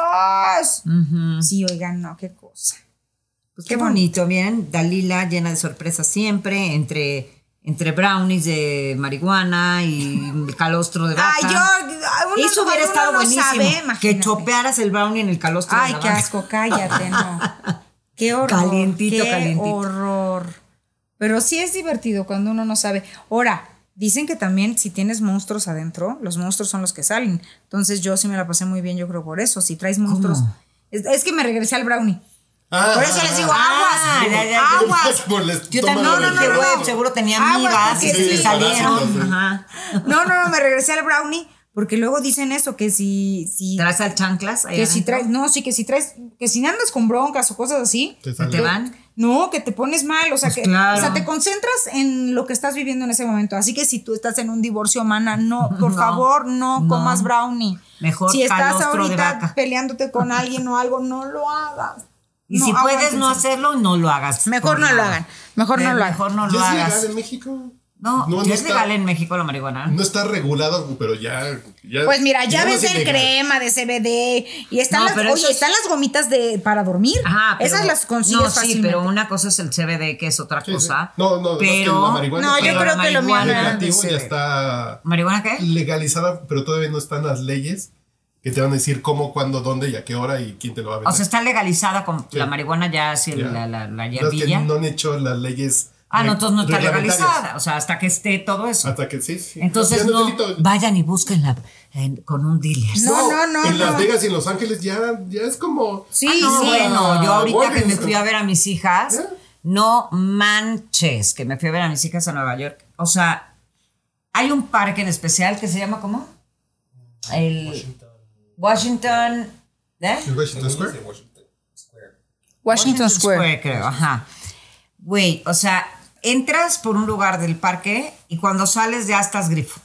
voz. Ujú. Sí, oigan, no, qué cosa. Pues qué bonito, bien. Dalila llena de sorpresas siempre entre, entre brownies de marihuana y calostro de vaca. Ay, yo. uno- Eso hubiera uno estado no buenísimo. sabe, que chopearas el brownie en el calostro Ay, de la qué vaca. asco, cállate, no. Qué horror. Calientito, qué calientito. horror. Pero sí es divertido cuando uno no sabe. Ahora, dicen que también si tienes monstruos adentro, los monstruos son los que salen. Entonces yo sí me la pasé muy bien, yo creo por eso. Si traes monstruos. Es, es que me regresé al brownie. Ah, Por eso les digo, Ah, aguas, ya, ya, ya. aguas. Yo también no, no, dije, güey, seguro tenía amigas se sí. salieron. parásitos, sí. Ajá. No, no, no, me regresé al brownie Porque luego dicen eso, que si, si ¿Traes al chanclas? que si traes, no, sí, que si traes, que si andas con broncas o cosas así, Te ¿Se sale. te van? no, que te pones mal, o sea, Pues que, claro. o sea, te concentras en lo que estás viviendo en ese momento. Así que si tú estás en un divorcio, mana, no, por No, favor, no, no. comas brownie. Mejor si estás ahorita peleándote con alguien o algo, no lo hagas. Y No, si puedes no hacerlo, no lo hagas. Mejor no lo nada. hagan. Mejor no lo hagan. Mejor no ¿Ya lo es hagas. legal en México? No, No, ya no es está- legal en México la marihuana. No está regulado, pero ya. ya Pues mira, ya es ves el crema de CBD y están No, las, pero oye, es- están las gomitas de para dormir. Ajá, pero, Esas las consigues No, sí, fácilmente. pero una cosa es el CBD, que es otra Sí, sí. cosa. No, no, es que pero la marihuana No, yo pero creo la que lo mío ya está ¿Marihuana qué? legalizada, pero todavía no están las leyes que te van a decir cómo, cuándo, dónde y a qué hora y quién te lo va a vender. O sea, está legalizada con Sí. la marihuana ya así Ya. la, la, la No, es que hierbilla. no han hecho las leyes. ah, no, entonces no está legalizada. O sea, hasta que esté todo eso. Hasta que sí. sí. Entonces no, delito. vayan y búsquenla en- con un dealer. No, no, no, En Las no. Vegas y en Los Ángeles ya, ya es como. Sí, Ah, no, sí. bueno, yo ahorita que me fui a ver a mis hijas, ¿Eh? no manches, que me fui a ver a mis hijas a Nueva York. O sea, hay un parque en especial que se llama ¿cómo? El Washington. ¿Eh? ¿El Washington Square? Washington Square. creo, ajá. Güey, o sea, entras por un lugar del parque y cuando sales ya estás grifo.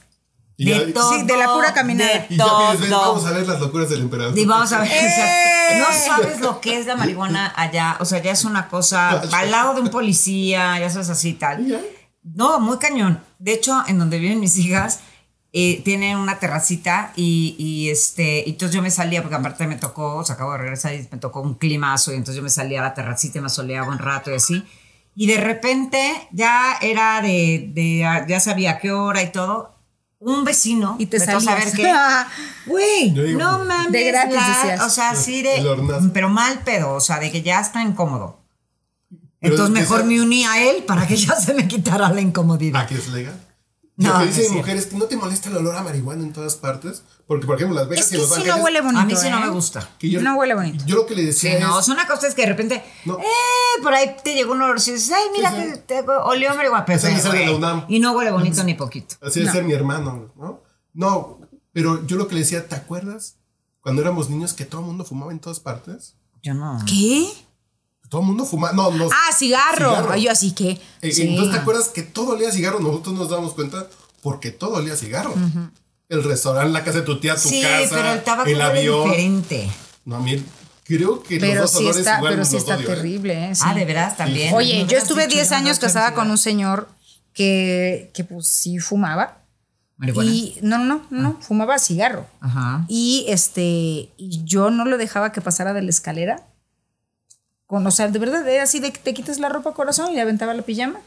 Y de ya- todo. Sí, de la pura caminada. de Y ya pides, ven, todo. vamos a ver las locuras del emperador. Y vamos a ver, o sea, ¡Eh! no sabes lo que es la marihuana allá, o sea, ya es una cosa al lado de un policía, ya sabes así y tal. No, muy cañón. De hecho, en donde viven mis hijas, eh, tienen una terracita y, y, este, y entonces yo me salía, porque aparte me tocó, o sea, acabo de regresar y me tocó un climazo y entonces yo me salía a la terracita y me soleaba un rato y así. Y de repente ya era de, de ya sabía qué hora y todo. Un vecino, Y te vete a salías. qué, Güey, no pues, mames. De gratis la-. O sea, así de. Pero mal pedo, o sea, de que ya está incómodo. Pero Entonces mejor esa- me uní a él para que ya se me quitara la incomodidad. ¿A que es legal? No, Lo que no dicen es cierto. mujeres que no te molesta el olor a marihuana en todas partes. Porque, por ejemplo, Las Vegas Es y que Los sí Ángeles. no huele bonito. a mí sí no ¿eh? me gusta. que yo- No huele bonito. Yo lo que le decía Sí, no, es. es una cosa es que de repente, No. eh, por ahí te llegó un olor, y dices, ay, mira Sí, sí. que te olió a marihuana, pero, y no huele bonito ni poquito. Así de ser mi hermano, ¿no? No, pero yo lo que le decía, ¿te acuerdas cuando éramos niños que todo el mundo fumaba en todas partes? Yo no. ¿Qué? Todo el mundo fumaba. No, no. Ah, cigarro. Cigarro. Ay, yo así que. Eh, sí. Entonces, ¿te acuerdas que todo olía a cigarro? Nosotros nos damos cuenta porque todo olía a cigarro. El restaurante, la casa de tu tía, tu Sí, casa, pero el tabaco el avión. diferente. No, a mí creo que Pero los dos sí olores está, igual pero sí los está odio, ¿eh? terrible, ¿eh? Sí. Ah, de veras también. Sí. Oye, yo estuve dicho, 10 yo no años casada con un señor que, que pues sí fumaba. Marihuana. Y no, no, no, no, fumaba cigarro. Ajá. Y este, y yo no lo dejaba que pasara de la escalera. Con, o sea, de verdad, era así de que te quitas la ropa corazón y le aventaba la pijama.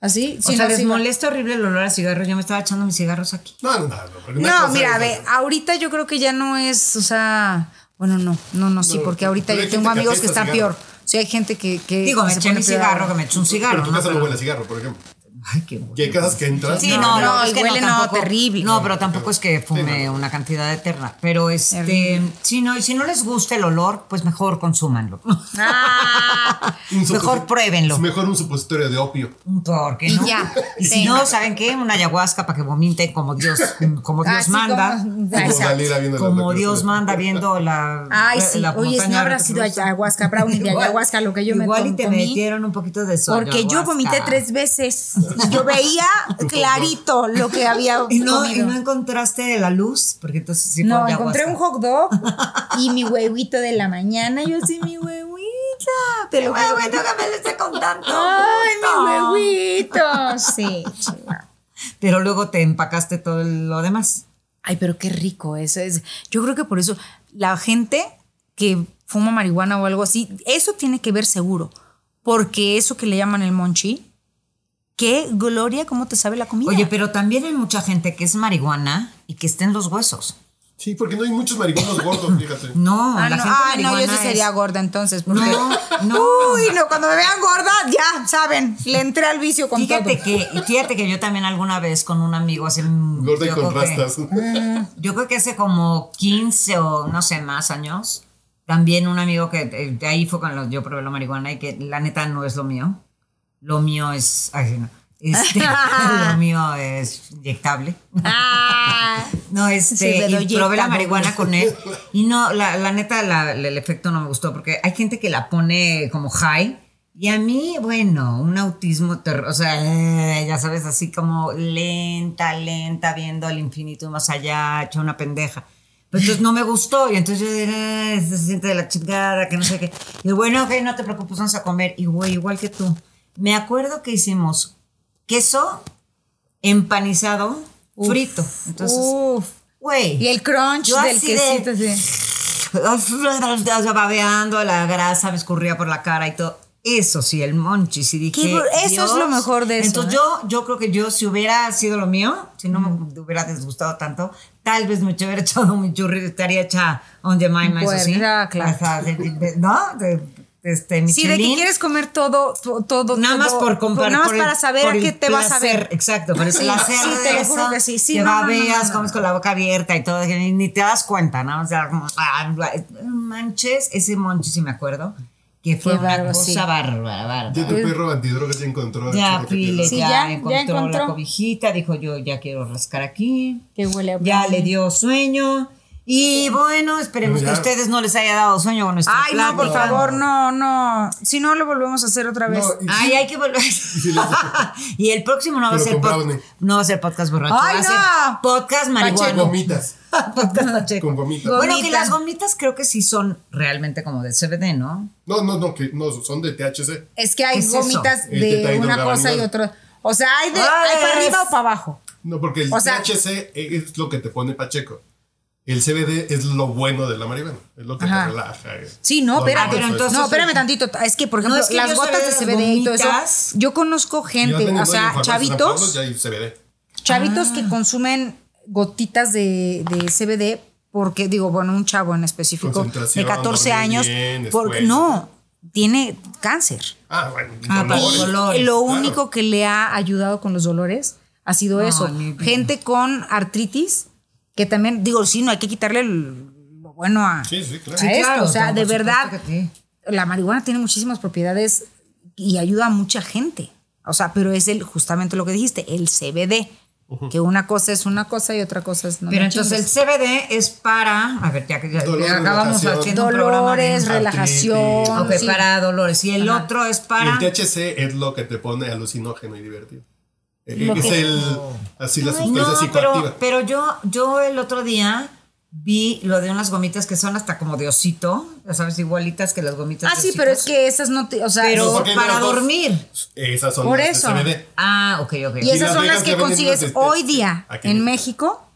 Así, O sea, no, les molesta horrible el olor a cigarro. Yo me estaba echando mis cigarros aquí. No, no, no. No, mira, es- ve, ahorita yo creo que ya no es, o sea, bueno, no, no, no, sí, porque ahorita yo tengo que amigos que están cigarro. peor. O sea, hay gente que. que Digo, me eché peor. cigarro, que me eché un cigarro. Pero tu ¿no? casa no huele a cigarro, por ejemplo. Ay, qué bueno. Que hay casas que entras. Sí, No, no, no, no, es y que huele, no, tampoco- terrible. No, pero tampoco es que fume una cantidad eterna. Pero este, Terrible. si no, si no les gusta el olor, pues mejor consúmanlo. Ah, mejor pruébenlo. Es mejor un supositorio de opio. ¿Por qué Y no? ya, Y si sí. no, ¿saben qué? Una ayahuasca para que vomiten como Dios, como Dios así manda. como- Como Como. Dios manda viendo la. Ay, sí. la Oye, no habrá sido ayahuasca, brownie de Igual- ayahuasca, lo que yo me Igual y te comí. metieron un poquito de eso. Porque yo vomité tres veces. Y yo veía clarito lo que había ¿Y no, y comido. no encontraste la luz? Porque entonces sí No, encontré un hot dog y mi huevito de la mañana. Yo así, mi huevita. Te lo juro. Huevito que me lo esté contando. Ay, No. mi huevito. Sí. Pero luego te empacaste todo lo demás. Ay, pero qué rico eso es. Yo creo que por eso la gente que fuma marihuana o algo así, eso tiene que ver seguro. Porque eso que le llaman el monchi, qué gloria, cómo te sabe la comida. Oye, pero también hay mucha gente que es marihuana y que está en los huesos. Sí, porque no hay muchos marihuanos gordos, fíjate. No, Ah, la no, gente ah, no, yo sí sería es- gorda entonces. Porque... No, no. Uy, no, cuando me vean gorda, ya, saben, le entré al vicio con Fíjate todo. que, fíjate que yo también alguna vez con un amigo hace... un- Gorda y yo con creo que- rastas. Yo creo que hace como 15 o no sé, más años, también un amigo que eh, de ahí fue cuando yo probé la marihuana y que la neta no es lo mío. Lo mío es, ay, no, Este, lo mío es inyectable. Ah. No, Sí, este, pero y probé la marihuana con él. Y no, la, la neta, la- el efecto no me gustó porque hay gente que la pone como high. Y a mí, bueno, un autismo, o sea, eh, ya sabes, así como lenta, lenta, viendo al infinito y más allá, hecha una pendeja. Pero entonces no me gustó y entonces yo dije, "Ay, se siente de la chingada, que no sé qué. Y bueno, ok, no te preocupes, vamos a comer. Y güey, igual que tú. Me acuerdo que hicimos queso empanizado, frito. Entonces, Uf. güey. Y el crunch Yo del así de- quesito, sí. O sea, babeando, la grasa me escurría por la cara y todo. Eso sí, el monchis. Y dije, bu- eso es lo mejor de eso, Entonces yo, yo creo que yo, si hubiera sido lo mío, si no me hubiera disgustado tanto, tal vez me hubiera echado mi churri, estaría hecha on the mind, eso Pues, sí. ah, claro. De- de- ¿No? De, este, Sí, de que Michelin. quieres comer todo, to- todo. Nada más todo, por comprar. Nada más para saber a qué te vas a placer, ver. Exacto, por el Sí, placer sí, de te lo eso, juro que sí, sí, que no, no, no, babeas, no. comes con la boca abierta y todo, que ni, ni te das cuenta, ¿no? O sea, como, ah, manches, ese monchi, si me acuerdo, que fue Qué una cosa sí. bárbara, bárbara. Ya tu perro antidrogas ya encontró. Ya, Pile. Sí, ya, ya, ya encontró, encontró. la cobijita, dijo yo, ya quiero rascar aquí. Que huele a Ya le dio sueño. Y bueno, esperemos que a ustedes no les haya dado sueño con nuestra Ay, no, por favor, no, no. Si no, lo volvemos a hacer otra vez. No, y Ay, sí, hay que volver. sí y el próximo no va a ser con no va a ser podcast borracho, Ay, va a ser no. podcast Con marihuana. gomitas. podcast. Con gomitas. Bueno, que las gomitas creo que sí son realmente como de CBD, ¿no? No, no, no, que no, son de THC. Es que ¿Qué hay es gomitas de una cosa y otra. O sea, hay de Ay, hay para arriba o para abajo. No, porque el O sea- THC es lo que te pone Pacheco. El CBD es lo bueno de la marihuana. Es lo que Ajá. te relaja. eh. Sí, no, espérate. eso. entonces- no, espérame tantito. Es que, por No, ejemplo, es que las yo gotas de CBD y todo eso. Yo conozco gente, o sea, chavitos, CBD. chavitos Ah. que consumen gotitas de, de CBD porque, digo, bueno, un chavo en específico de Concentración, 14 dormir años, bien, porque no, tiene cáncer. Ah, bueno. Ah, dolores. dolor. Lo Claro. único que le ha ayudado con los dolores ha sido eso. Gente con artritis, que también, digo, sí, no hay que quitarle el- lo bueno a, Sí, sí, claro. a Sí, esto. claro, o sea, de verdad, la marihuana tiene muchísimas propiedades y ayuda a mucha gente. O sea, pero es el justamente lo que dijiste, el CBD. Que una cosa es una cosa y otra cosa es no Pero entonces el. CBD es para. A ver, ya que ya, Dolor, ya acabamos haciendo un programa de- dolores, relajación. Artritis. Ok, sí. para dolores. Y el Ajá. otro es Y para. el THC es lo que te pone alucinógeno y divertido. Eh, Lo es que- el. Así la sustancia no, psicoactiva. pero, pero yo, yo el otro día vi lo de unas gomitas que son hasta como de osito, ya sabes, igualitas que las gomitas Ah, de sí, pero es que esas no te, o sea, Pero para dormir. Esas son Por las de eso. CBD. Ah, ok, ok. Y Y esas Las son las que ya consigues de hoy día aquí en México.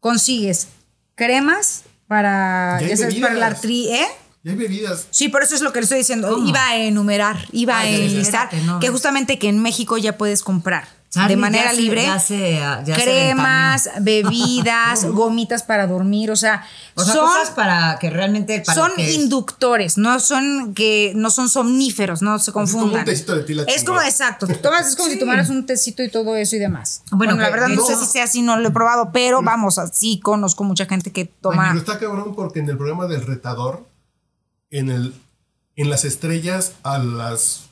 Consigues cremas para, Ya ya sabes, para la artritis, ¿eh? Y hay bebidas. Sí, por eso es lo que le estoy diciendo. ¿Cómo? Iba a enumerar, iba Ay, a enlistar no, que justamente que en México ya puedes comprar Charlie, de manera ya se- libre ya se- ya se cremas, bebidas, gomitas para dormir, o sea, O sea, son cosas para que realmente. Para son que es. inductores, no son que no son somníferos, no se como un confundan. tecito de tila es como exacto, tomas es como si tomaras un tecito y todo eso y demás. Bueno, Bueno, la verdad no no. sé si sea así, no lo he probado, pero vamos, así conozco mucha gente que toma. Pero está cabrón porque en el programa del retador, en el en las estrellas a las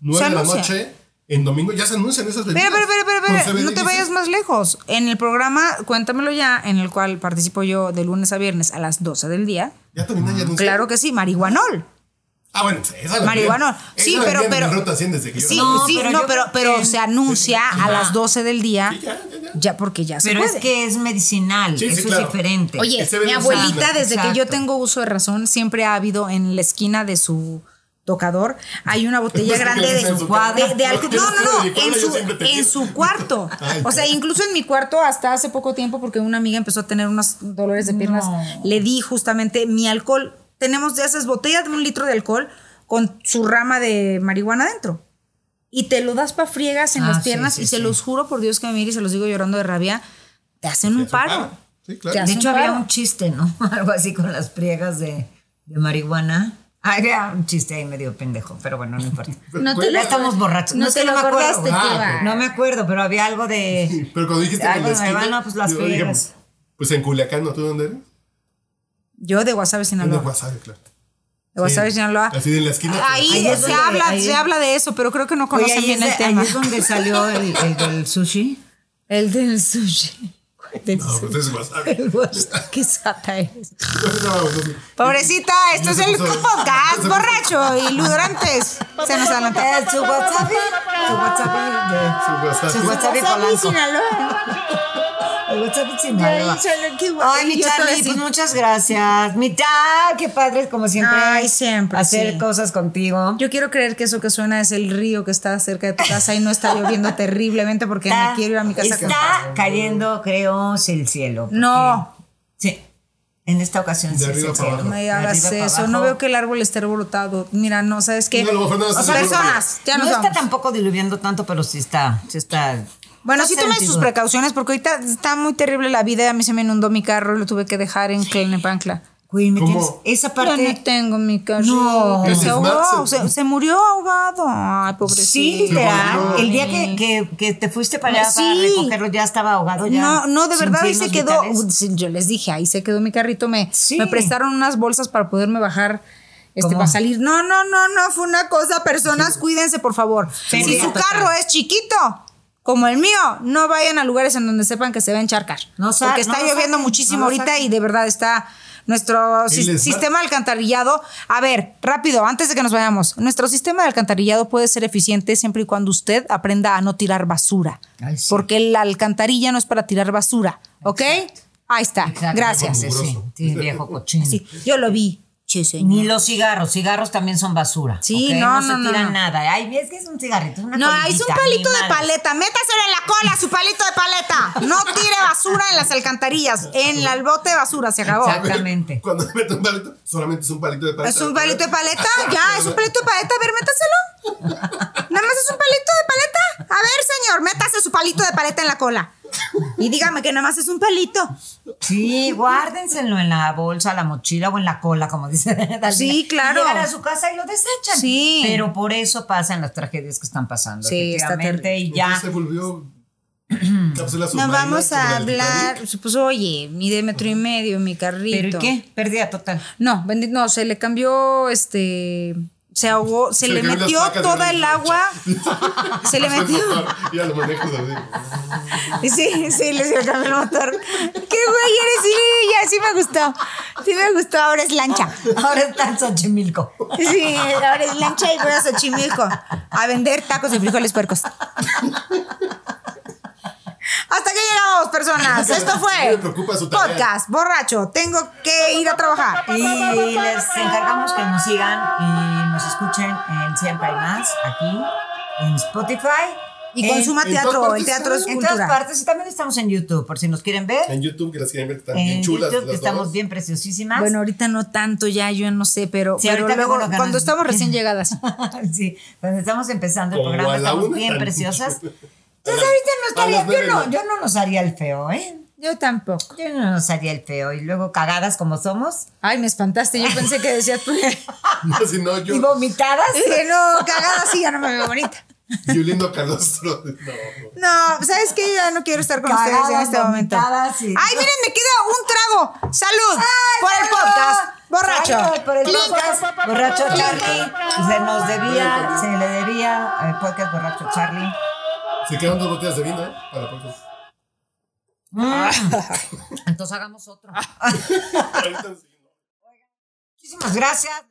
9 Se de la noche, en domingo ya se anuncian esas bebidas. Espera, espera, espera, con espera, CBD, no te vayas más lejos. En el programa Cuéntamelo ya, en el cual participo yo de lunes a viernes a las 12 del día. Ya también hay anuncios. Claro que sí, marihuanol. Ah, bueno, esa la Marihuana. envían- Sí, esa la pero- envían en pero- ruta 100 desde que yo Sí, No, sí, pero no, yo pero, pero se anuncia a las 12 del día. Sí, ya, ya, ya. Ya, porque ya se Pero puede. es que es medicinal. Sí, sí, eso claro. es diferente. Oye, mi abuelita, desde que yo tengo uso de razón, siempre ha habido en la esquina de su tocador, hay una botella Pues, grande ¿qué de, alcohol. No, no, no, En su, en su cuarto. O sea, cabrón. incluso en mi cuarto hasta hace poco tiempo, porque una amiga empezó a tener unos dolores de piernas, No. le di justamente mi alcohol. Tenemos de esas botellas de un litro de alcohol con su rama de marihuana dentro. Y te lo das para friegas en Ah, las piernas sí, y se los juro por Dios que me mire y se los digo llorando de rabia, te hacen un paro. claro. De hecho, había paro. un chiste, ¿no? Algo así con las friegas de marihuana. Había un chiste ahí medio pendejo, pero bueno, no importa. No te Güey, lo- Ya estamos borrachos. No te que lo me acuerdo, acordaste, Ah. No me acuerdo, pero había algo de. Pero cuando dijiste Algo en la de esquina, pues las friegas. Pues en Culiacán, ¿no? ¿Tú dónde eres? Yo de Guasave, Sinaloa. Guasave, claro. de Guasave, Sinaloa. Así en la esquina. Ahí, Ahí es se, donde- habla, ahí- se habla de eso, pero creo que no Oye, conocen ahí, bien es, el de- ahí tema. es donde salió el, el del sushi. El del sushi. Del No, pues es wasabi. Qué sata. Pobrecita, esto es el podcast borracho y ludorantes. Se nos adelantó. Su wasabi. Su de- Su wasabi. Su. El Ay, mi Charlie, pues muchas gracias. Mi tal, qué padre, como siempre. Ay, siempre, Hacer sí. cosas contigo. Yo quiero creer que eso que suena es el río que está cerca de tu casa y no está lloviendo terriblemente porque me quiero ir a mi casa. con- Está cayendo, creo, el cielo. No. Sí. En esta ocasión De sí arriba para abajo. No me hagas eso. abajo. No veo que el árbol esté rebrotado. Mira, no, ¿sabes qué? No, a lo mejor nada más O sea, es el personas, ya no nos está vamos. tampoco diluviando tanto, pero sí está. Sí está Bueno, sí tomen sus precauciones porque ahorita está muy terrible la vida. A mí se me inundó mi carro y lo tuve que dejar en Clenepancla. Güey, ¿me ¿Cómo? tienes- Esa Ya parte. no tengo mi carro. No. se ahogó, se- murió ahogado. Ay, pobrecito. Sí, literal. El día que, que, que te fuiste para allá para Sí. recogerlo ya estaba ahogado ya. No, no, de verdad ahí se quedó. vitales. Sí, Yo les dije, ahí se quedó mi carrito. Me, Sí. me prestaron unas bolsas para poderme bajar. Este, ¿Cómo? para salir. No, no, no, no, fue una cosa. Personas, cuídense, por favor. Sí, si sí, su carro es chiquito, como el mío, no vayan a lugares en donde sepan que se va a encharcar. No sa- porque está no lloviendo saquen, muchísimo no ahorita y de verdad está nuestro sistema de alcantarillado. A ver, rápido, antes de que nos vayamos. Nuestro sistema de alcantarillado puede ser eficiente siempre y cuando usted aprenda a no tirar basura. Ay, sí. Porque la alcantarilla no es para tirar basura, ¿ok? Ahí está. Exacto. Gracias. Sí, sí, sí, viejo cochino. Sí, yo lo vi. Sí, señor. Ni los cigarros, cigarros también son basura. Sí, no, se no, no, tiran no. nada. Ay, es que es un cigarrito, es una No, es un palito de paleta. Métaselo en la cola, su palito de paleta. No tire basura en las alcantarillas. En el bote de basura, se acabó. Exactamente. Cuando meto un palito, solamente es un palito de paleta. Es un palito de paleta, ya, es un palito de paleta. A ver, métaselo. Nada más es un palito de paleta. A ver, señor, métase su palito de paleta en la cola. Y dígame que nada más es un palito. Sí, guárdenselo en la bolsa, la mochila o en la cola, como dice Dalila. Sí, claro. Llegan a su casa y lo desechan. Sí. Pero por eso pasan las tragedias que están pasando. Sí, está efectivamente, Y Ya. se volvió submarina vamos a hablar. Pues oye, mide metro y medio, mi carrito. ¿Pero y qué? Pérdida total. No, no, se le cambió este. Se ahogó, se, Se le metió toda el agua. se le metió. Ya lo manejo así. Sí, sí, le cambió el motor. Qué güey eres, sí, ya, sí me gustó. Sí me gustó, ahora es lancha. Ahora está en Xochimilco. Sí, ahora es lancha y voy a Xochimilco a vender tacos de frijoles puercos. Hasta que llegamos, personas. Esto fue su podcast borracho. Tengo que ir a trabajar. Y les encargamos que nos sigan y nos escuchen en Siempre hay más, aquí, en Spotify. Y en- consuma en teatro. El teatro es estamos. En todas cultura. partes y también estamos en YouTube, por si nos quieren ver. En YouTube, que las quieren ver, están bien En chulas. YouTube las estamos dos. bien preciosísimas. Bueno, ahorita no tanto ya, yo no sé, pero, Sí, pero luego, cuando estamos recién llegadas. sí, cuando estamos empezando el Como programa a la estamos bien preciosas. Entonces ahorita no estaría, yo no, yo no nos haría el feo, ¿eh? Yo tampoco. Yo no nos haría el feo. Y luego cagadas como somos. Ay, me espantaste. Yo pensé que decías tú. No, si no, yo. Y vomitadas. Dije, no, cagada sí, ya no me veo bonita. Yo lindo calostro. No. No, ¿sabes qué? Ya no quiero estar con ustedes en Cagadas, este momento. y- Ay, miren, me queda un trago. Salud ¡Ay, por el podcast. Borracho. Por el podcast Borracho Charlie. Se nos debía, se le debía al podcast Borracho Charlie. Se quedan dos botellas de vino, ¿eh? Para la próxima. Entonces hagamos otro. Muchísimas gracias.